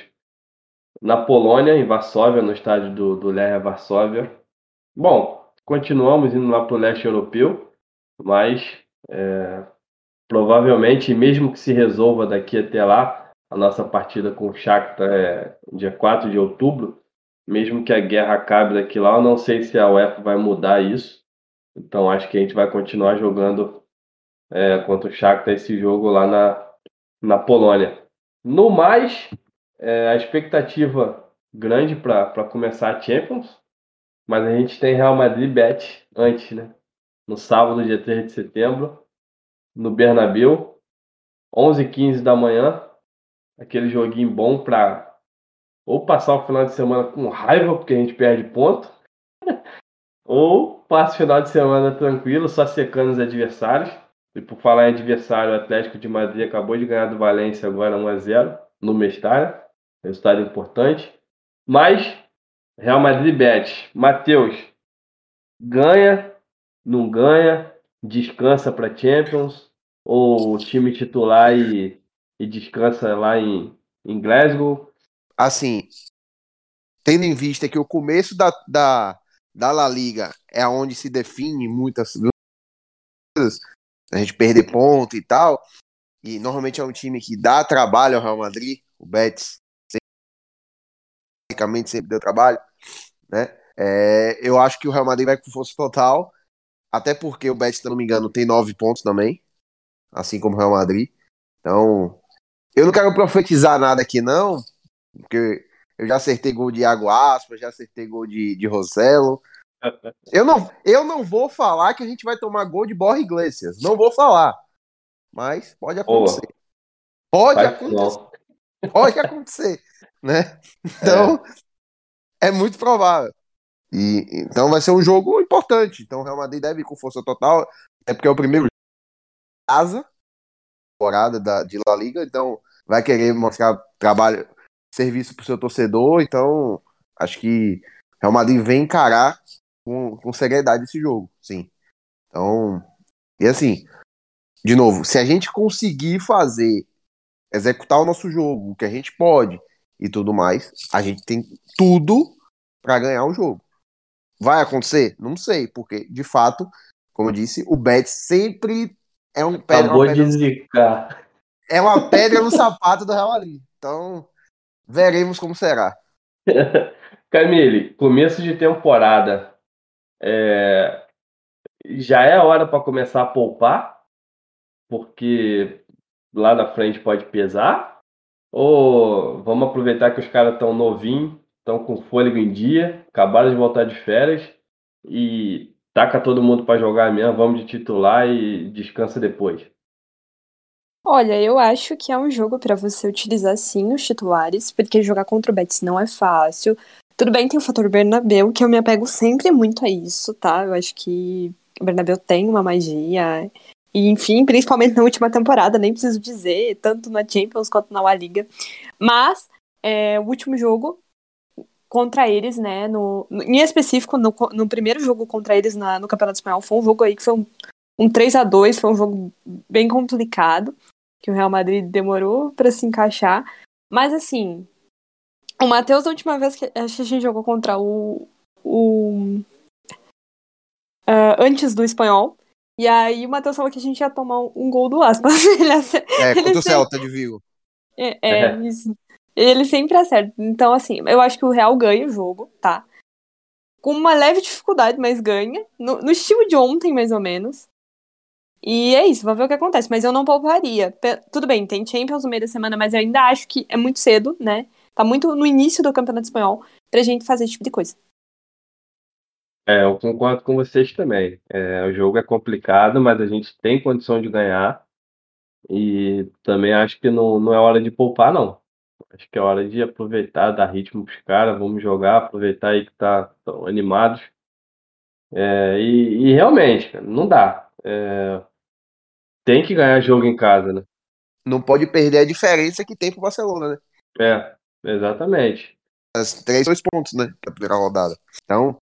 Speaker 3: na Polônia, em Varsóvia, no estádio do, do Lechia Varsóvia. Bom, continuamos indo lá para o leste europeu, mas é, provavelmente, mesmo que se resolva daqui até lá, a nossa partida com o Shakhtar é dia 4 de outubro, mesmo que a guerra acabe daqui lá, eu não sei se a UEFA vai mudar isso. Então acho que a gente vai continuar jogando é, contra o Shakhtar esse jogo lá na, na Polônia. No mais, é, a expectativa grande para começar a Champions, mas a gente tem Real Madrid Bet antes, né? No sábado, dia 3 de setembro, no Bernabéu, 11h15 da manhã, aquele joguinho bom para ou passar o final de semana com raiva porque a gente perde ponto, ou passa o final de semana tranquilo, só secando os adversários. E por falar em adversário, o Atlético de Madrid acabou de ganhar do Valência agora 1 a 0 no Mestário, resultado importante. Mas Real Madrid bet. Matheus, ganha, não ganha, descansa para Champions ou o time titular e, e descansa lá em, em Glasgow?
Speaker 5: assim, tendo em vista que o começo da, da, da La Liga é onde se define muitas coisas, a gente perder ponto e tal, e normalmente é um time que dá trabalho ao Real Madrid, o Betis, basicamente sempre deu trabalho, né? É, eu acho que o Real Madrid vai com força total, até porque o Betis, se não me engano, tem nove pontos também, assim como o Real Madrid. Então, eu não quero profetizar nada aqui, não, porque eu já acertei gol de Iago Aspas, já acertei gol de, de Roselo. Eu não, eu não vou falar que a gente vai tomar gol de Borja Iglesias. Não vou falar. Mas pode acontecer. Pode Vai acontecer. Pode acontecer. Né? Então, é. é muito provável. E, então vai ser um jogo importante. Então o Real Madrid deve ir com força total. É porque é o primeiro casa temporada da, de La Liga. Então vai querer mostrar trabalho, serviço para o seu torcedor, então acho que Real Madrid vem encarar com, com seriedade esse jogo, sim. Então, e assim, de novo, se a gente conseguir fazer, executar o nosso jogo, o que a gente pode e tudo mais, a gente tem tudo para ganhar o jogo. Vai acontecer? Não sei, porque de fato, como eu disse, o Bet sempre é um pedra,
Speaker 3: Acabou
Speaker 5: pedra,
Speaker 3: de zicar.
Speaker 5: é uma pedra no sapato do Real Madrid. Então, veremos como será.
Speaker 3: Camille, começo de temporada. é, Já é hora para começar a poupar? Porque lá na frente pode pesar? Ou vamos aproveitar que os caras estão novinhos, estão com fôlego em dia, acabaram de voltar de férias e taca todo mundo para jogar mesmo, vamos de titular e descansa depois.
Speaker 4: Olha, eu acho que é um jogo pra você utilizar sim os titulares, porque jogar contra o Betis não é fácil. Tudo bem, tem o fator Bernabéu, que eu me apego sempre muito a isso, tá? Eu acho que o Bernabéu tem uma magia. E, enfim, principalmente na última temporada, nem preciso dizer, tanto na Champions quanto na La Liga. Mas, é, o último jogo contra eles, né, no, em específico, no, no primeiro jogo contra eles na- no Campeonato Espanhol, foi um jogo aí que foi um, um 3 a 2 foi um jogo bem complicado, que o Real Madrid demorou pra se encaixar. Mas, assim, o Matheus, da última vez que a gente jogou contra o. o ah, antes do espanhol. E aí o Matheus falou que a gente ia tomar um gol do Aspas. Ele ace-
Speaker 5: É,
Speaker 4: Ele
Speaker 5: contra o
Speaker 4: sempre-
Speaker 5: Celta de Vigo.
Speaker 4: é, é, isso. Ele sempre acerta. Então, assim, eu acho que o Real ganha o jogo, tá? Com uma leve dificuldade, mas ganha. No, no estilo de ontem, mais ou menos. E é isso, vamos ver o que acontece. Mas eu não pouparia. Pe- Tudo bem, tem Champions no meio da semana, mas eu ainda acho que é muito cedo, né? Tá muito no início do Campeonato Espanhol pra gente fazer esse tipo de coisa.
Speaker 3: É, eu concordo com vocês também. É, o jogo é complicado, mas a gente tem condição de ganhar. E também acho que não, não é hora de poupar, não. Acho que é hora de aproveitar, dar ritmo pros caras, vamos jogar, aproveitar aí que tá tão animados. É, e, e realmente, não dá. É, tem que ganhar jogo em casa, né?
Speaker 5: Não pode perder a diferença que tem pro Barcelona, né?
Speaker 3: É, exatamente.
Speaker 5: As três, dois pontos, né? Da primeira rodada. Então,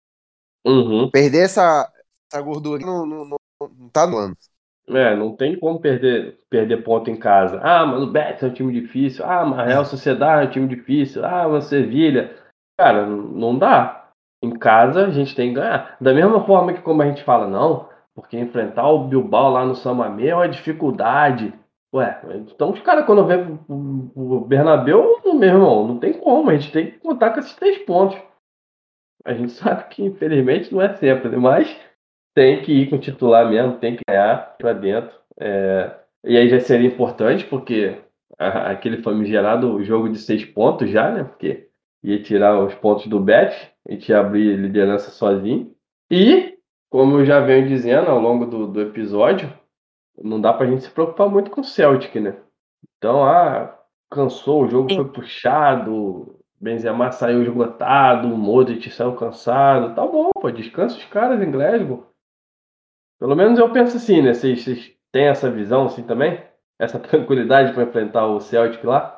Speaker 3: Uhum.
Speaker 5: perder essa, essa gordura não, não, não, não tá no ano.
Speaker 3: É, não tem como perder, perder ponto em casa. Ah, mas o Betis é um time difícil. Ah, mas a Real Sociedade é um time difícil. Ah, mas Sevilha. Cara, não dá. Em casa a gente tem que ganhar. Da mesma forma que como a gente fala, não, porque enfrentar o Bilbao lá no Samamé é uma dificuldade. Ué, então os caras quando vem o, o Bernabéu, meu irmão, não tem como. A gente tem que contar com esses três pontos. A gente sabe que infelizmente não é sempre, né? mas tem que ir com o titular mesmo, tem que ganhar pra dentro. É, e aí já seria importante, porque a- aquele famigerado jogo de seis pontos já, né? Porque ia tirar os pontos do Bet, a gente ia abrir liderança sozinho. E, como eu já venho dizendo ao longo do, do episódio, não dá pra gente se preocupar muito com o Celtic, né? Então, ah, cansou, o jogo
Speaker 4: Sim.
Speaker 3: foi puxado, Benzema saiu esgotado, Modric saiu cansado. Tá bom, pô, descansa os caras em Glasgow. Pelo menos eu penso assim, né? Vocês, vocês têm essa visão assim também? Essa tranquilidade para enfrentar o Celtic lá?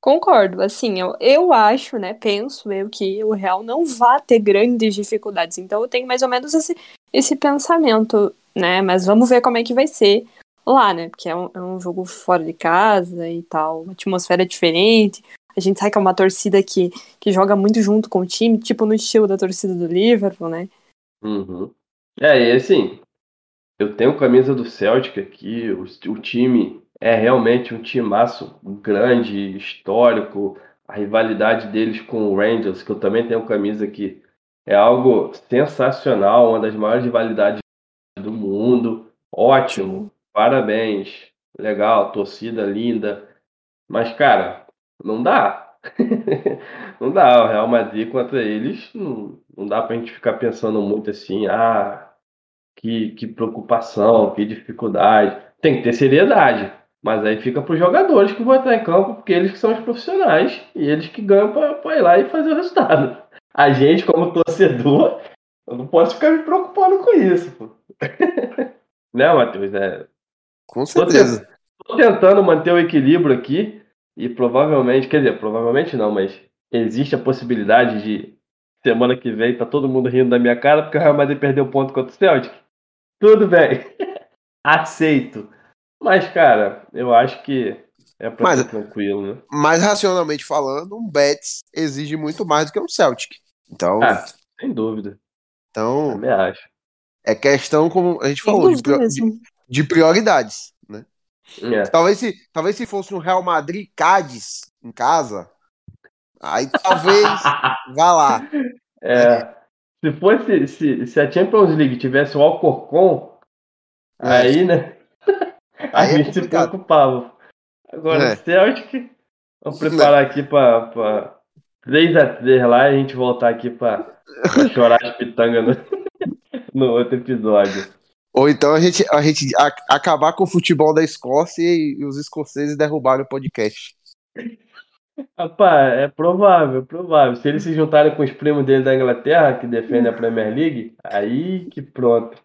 Speaker 4: Concordo, assim, eu, eu acho, né, penso eu que o Real não vai ter grandes dificuldades, então eu tenho mais ou menos esse, esse pensamento, né, mas vamos ver como é que vai ser lá, né, porque é um, é um jogo fora de casa e tal, uma atmosfera diferente, a gente sabe que é uma torcida que, que joga muito junto com o time, tipo no estilo da torcida do Liverpool, né,
Speaker 3: Uhum. É, e assim, eu tenho camisa do Celtic aqui, o, o time é realmente um timaço grande, histórico, a rivalidade deles com o Rangers, que eu também tenho camisa aqui, é algo sensacional, uma das maiores rivalidades do mundo. Ótimo, parabéns, legal, torcida linda. Mas, cara, não dá. Não dá, o Real Madrid contra eles, não, não dá pra gente ficar pensando muito assim, ah, que, que preocupação, que dificuldade. Tem que ter seriedade. Mas aí fica para os jogadores que vão entrar em campo, porque eles que são os profissionais e eles que ganham para ir lá e fazer o resultado. A gente, como torcedor, eu não posso ficar me preocupando com isso. Pô. né, Matheus? É,
Speaker 5: Com certeza.
Speaker 3: Tô tentando manter o equilíbrio aqui e provavelmente, quer dizer, provavelmente não, mas existe a possibilidade de semana que vem tá todo mundo rindo da minha cara porque o Real Madrid perdeu ponto contra o Celtic. Tudo bem. Aceito. Mas, cara, eu acho que é pra
Speaker 5: Mas-
Speaker 3: ser tranquilo, né?
Speaker 5: Mas racionalmente falando, um Betis exige muito mais do que um Celtic. Então,
Speaker 3: Ah, sem dúvida.
Speaker 5: então
Speaker 3: Também acho.
Speaker 5: é questão, como a gente
Speaker 4: Sem
Speaker 5: falou, de, de- de prioridades.
Speaker 3: É.
Speaker 5: Talvez, se, talvez se fosse um Real Madrid Cádiz em casa, aí talvez vá lá.
Speaker 3: É, se fosse, se, se a Champions League tivesse o Alcorcon,
Speaker 5: É.
Speaker 3: aí, né? A
Speaker 5: Aí é
Speaker 3: gente se preocupava. Agora,
Speaker 5: É.
Speaker 3: o Celtic, vamos preparar aqui pra 3x3 lá e a gente voltar aqui pra chorar as pitangas no, no outro episódio.
Speaker 5: Ou então a gente, a gente a- acabar com o futebol da Escócia e, e os escoceses derrubarem o podcast.
Speaker 3: Rapaz, é provável, é provável. Se eles se juntarem com os primos dele da Inglaterra, que defendem a Premier League, aí que pronto.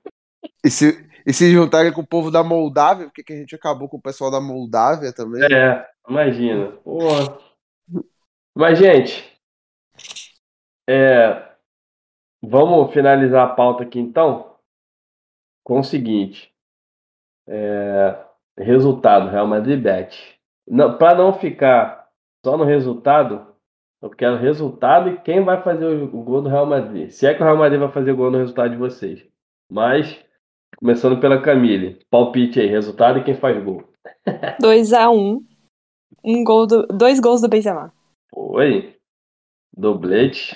Speaker 5: E se, e se juntarem com o povo da Moldávia, porque que a gente acabou com o pessoal da Moldávia também.
Speaker 3: É, imagina. Pô. Mas, gente, é, vamos finalizar a pauta aqui então com o seguinte: é, resultado, Real Madrid bet. Para não ficar só no resultado, eu quero resultado e quem vai fazer o, o gol do Real Madrid. Se é que o Real Madrid vai fazer gol no resultado de vocês. Mas, começando pela Camille, palpite aí, resultado e quem faz gol.
Speaker 4: 2x1. Um gol do, dois gols do Benzema.
Speaker 3: Foi. Doblete.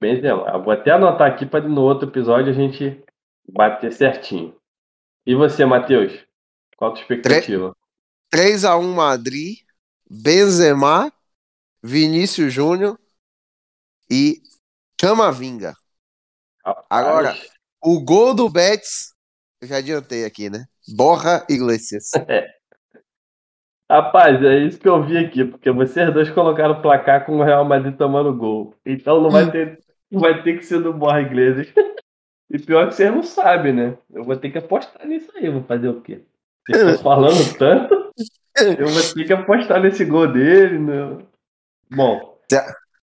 Speaker 3: Benzema. Vou até anotar aqui para no outro episódio a gente bater certinho. E você, Matheus? Qual a tua expectativa?
Speaker 5: 3x1 Madrid, Benzema, Vinícius Júnior e Camavinga.
Speaker 3: Rapaz,
Speaker 5: Agora- O gol do Betis, eu já adiantei aqui, né? Borra Iglesias.
Speaker 3: Rapaz, é isso que eu vi aqui, porque vocês dois colocaram o placar com o Real Madrid tomando gol. Então não vai ter, não vai ter que ser do Borja Iglesias. E pior que vocês não sabem, né? Eu vou ter que apostar nisso aí, vou fazer o quê? Vocês estão falando tanto, eu vou ter que apostar nesse gol dele. Né? Bom,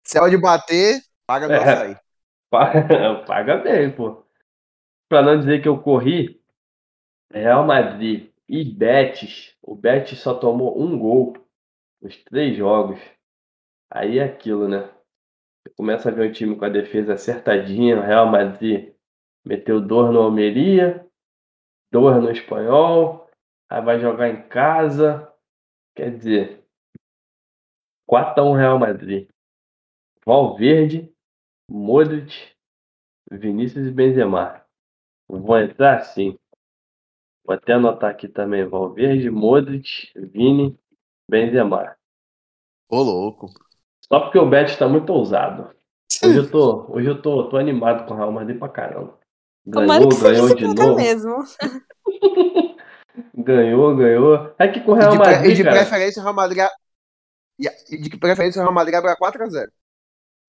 Speaker 5: Se é de bater, paga do
Speaker 3: É.
Speaker 5: açaí.
Speaker 3: Paga, paga bem, pô. Pra não dizer que eu corri, Real Madrid e Betis. O Betis só tomou um gol nos três jogos. Aí é aquilo, né? Você começa a ver o time com a defesa acertadinha. O Real Madrid meteu dor no Almeria, dor no Espanhol. Aí vai jogar em casa. Quer dizer, 4x1 Real Madrid. Valverde, Modric, Vinícius e Benzema. Vão entrar assim. Vou até anotar aqui também. Valverde, Modric, Vini, Benzema.
Speaker 5: Ô, louco.
Speaker 3: Só porque o Bet está muito ousado. Hoje eu tô, hoje eu tô, tô animado com o Real Madrid pra caramba.
Speaker 4: Tomara
Speaker 3: Ganhou,
Speaker 4: que seja
Speaker 3: ganhou de novo.
Speaker 4: mesmo.
Speaker 3: Ganhou, ganhou. É que com o
Speaker 5: E
Speaker 3: Real Madrid,
Speaker 5: e de
Speaker 3: cara,
Speaker 5: preferência o Real Madrid. a- e a- de preferência o Real Madrid abre 4x0.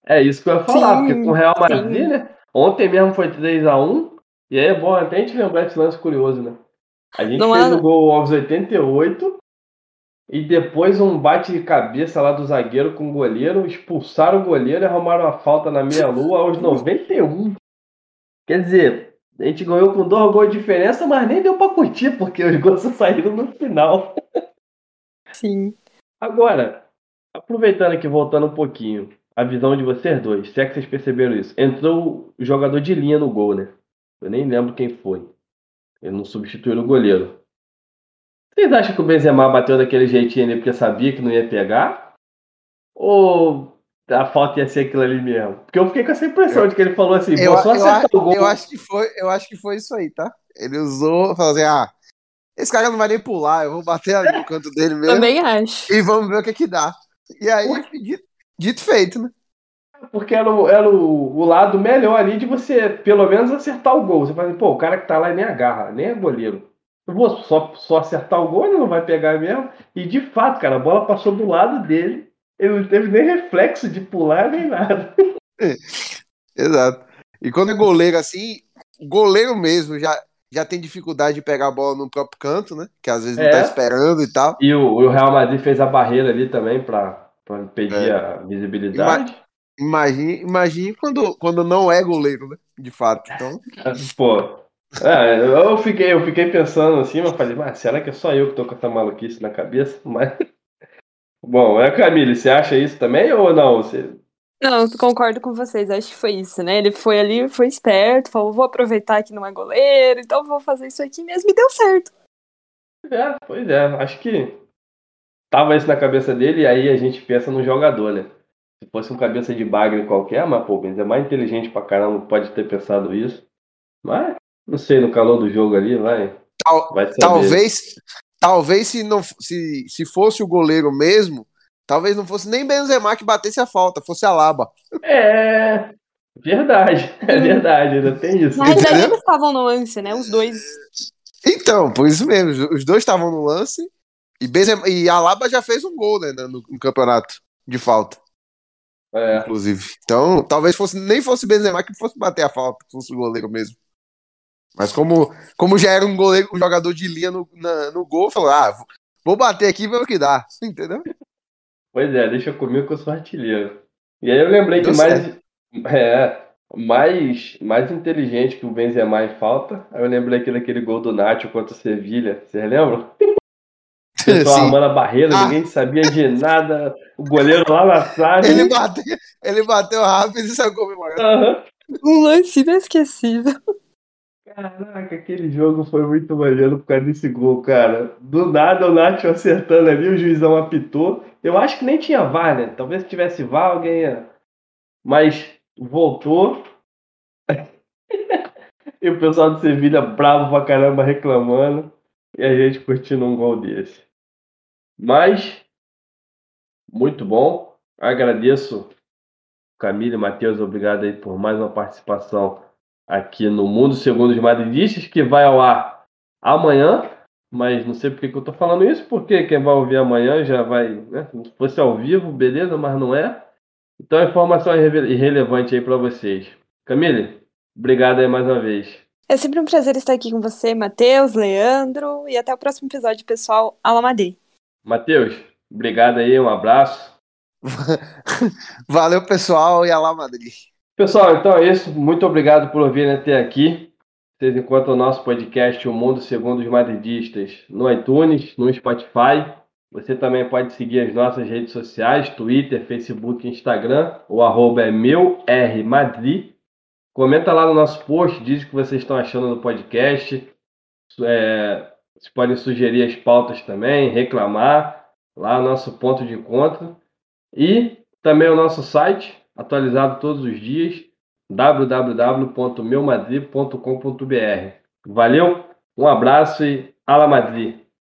Speaker 3: É isso que eu ia falar,
Speaker 4: Sim,
Speaker 3: porque com o Real Madrid,
Speaker 4: sim.
Speaker 3: né? Ontem mesmo foi 3x1. E aí é bom até a gente lembrar esse lance curioso, né? A gente
Speaker 4: Não
Speaker 3: fez
Speaker 4: é-
Speaker 3: o gol aos 88 e depois um bate de cabeça lá do zagueiro com o goleiro, expulsaram o goleiro e arrumaram a falta na meia-lua aos 91. Quer dizer, a gente ganhou com dois gols de diferença, mas nem deu pra curtir, porque os gols só saíram no final.
Speaker 4: Sim.
Speaker 3: Agora, aproveitando aqui, voltando um pouquinho, a visão de vocês dois, se é que vocês perceberam isso. Entrou o jogador de linha no gol, né? Eu nem lembro quem foi. Ele não substituiu o goleiro. Vocês acham que o Benzema bateu daquele jeitinho ali porque sabia que não ia pegar? Ou a falta ia ser aquilo ali mesmo? Porque eu fiquei com essa impressão de que ele falou assim,
Speaker 5: Eu,
Speaker 3: vou só
Speaker 5: eu,
Speaker 3: acertar o gol.
Speaker 5: eu acho que foi, eu acho que foi isso aí, tá? Ele usou, falou assim: ah, esse cara não vai nem pular, eu vou bater ali no canto dele mesmo
Speaker 4: Também acho.
Speaker 5: e vamos ver o que que dá. E aí, dito, dito feito, né?
Speaker 3: Porque era, o, era o, o lado melhor ali de você, pelo menos, acertar o gol. Você fala assim, pô, o cara que tá lá nem agarra, nem é goleiro. Eu vou só, só acertar o gol, ele não vai pegar mesmo. E de fato, cara, a bola passou do lado dele. Ele não teve nem reflexo de pular nem nada.
Speaker 5: Exato. E quando é goleiro assim, goleiro mesmo já, já tem dificuldade de pegar a bola no próprio canto, né? Que às vezes não
Speaker 3: É.
Speaker 5: tá esperando e tal.
Speaker 3: E o, o Real Madrid fez a barreira ali também pra, pra impedir
Speaker 5: É.
Speaker 3: a visibilidade.
Speaker 5: Imagine, imagine quando, quando não é goleiro, né? De fato. Então,
Speaker 3: Pô. É, eu fiquei, eu fiquei pensando assim, mas falei, mas será que é só eu que tô com essa maluquice na cabeça? Mas. Bom, é Camille, você acha isso também ou não? Você...
Speaker 4: Não, eu concordo com vocês, acho que foi isso, né? Ele foi ali, foi esperto, falou, vou aproveitar que não é goleiro, então vou fazer isso aqui mesmo e deu certo.
Speaker 3: É, pois é, acho que tava isso na cabeça dele e aí a gente pensa no jogador, né? Se fosse um cabeça de bagre qualquer, mas pô, é mais inteligente pra caramba, pode ter pensado isso. Mas, não sei, no calor do jogo ali, vai.
Speaker 5: tal-
Speaker 3: vai saber.
Speaker 5: talvez, talvez se, não, se, se fosse o goleiro mesmo, talvez não fosse nem Benzema que batesse a falta, fosse a Laba.
Speaker 3: É. Verdade, é verdade, ainda tem isso.
Speaker 5: Entendeu?
Speaker 4: eles estavam no lance, né? Os dois.
Speaker 5: Então, por isso mesmo, os dois estavam no lance e, Benzema, e a Laba já fez um gol né, no, no campeonato de falta,
Speaker 3: É,
Speaker 5: inclusive. Então, talvez fosse nem fosse Benzema que fosse bater a falta, fosse o goleiro mesmo. Mas como, como já era um goleiro, um jogador de linha no, na- no gol, falou: ah, vou- bater aqui e ver o que dá. Entendeu?
Speaker 3: pois é, deixa comigo que eu sou artilheiro. E aí eu lembrei que
Speaker 5: Deu
Speaker 3: mais. É. Mais, mais inteligente que o Benzema em falta. Aí eu lembrei aqui daquele gol do Nacho contra o Sevilha. Vocês lembram? O pessoal
Speaker 5: Sim.
Speaker 3: armando a barreira,
Speaker 5: Ah.
Speaker 3: ninguém sabia de nada. O goleiro lá na trave.
Speaker 5: Ele bateu, ele bateu rápido e saiu comemorando.
Speaker 3: Aham.
Speaker 4: Um lance inesquecível.
Speaker 3: Caraca, aquele jogo foi muito maneiro por causa desse gol, cara. Do nada o Nacho acertando ali, o juizão apitou. Eu acho que nem tinha VAR, né? Talvez se tivesse VAR, alguém ia. Mas voltou. e o pessoal do Sevilha bravo pra caramba reclamando. E a gente curtindo um gol desse. Mas, muito bom. Agradeço, Camila e Matheus, obrigado aí por mais uma participação aqui no Mundo Segundo os Madridistas, que vai ao ar amanhã, mas não sei por que eu tô falando isso, porque quem vai ouvir amanhã já vai, né? Se fosse ao vivo, beleza, mas não é. Então a informação é irrele- irrelevante aí para vocês. Camille, obrigado aí mais uma vez.
Speaker 4: É sempre um prazer estar aqui com você, Matheus, Leandro, e até o próximo episódio, pessoal. Alamadei.
Speaker 3: Matheus, obrigado aí, um abraço.
Speaker 5: Valeu, pessoal, e a lá Madrid.
Speaker 3: Pessoal, então é isso. Muito obrigado por ouvirem até aqui. Vocês encontram o nosso podcast O Mundo Segundo os Madridistas no iTunes, no Spotify. Você também pode seguir as nossas redes sociais, Twitter, Facebook Instagram. O arroba é meu R Madrid. Comenta lá no nosso post, diz o que vocês estão achando do podcast. É, vocês podem sugerir as pautas também, reclamar. Lá no nosso ponto de encontro. E também o nosso site, atualizado todos os dias, www.meumadrid.com.br. Valeu, um abraço e Ala Madrid!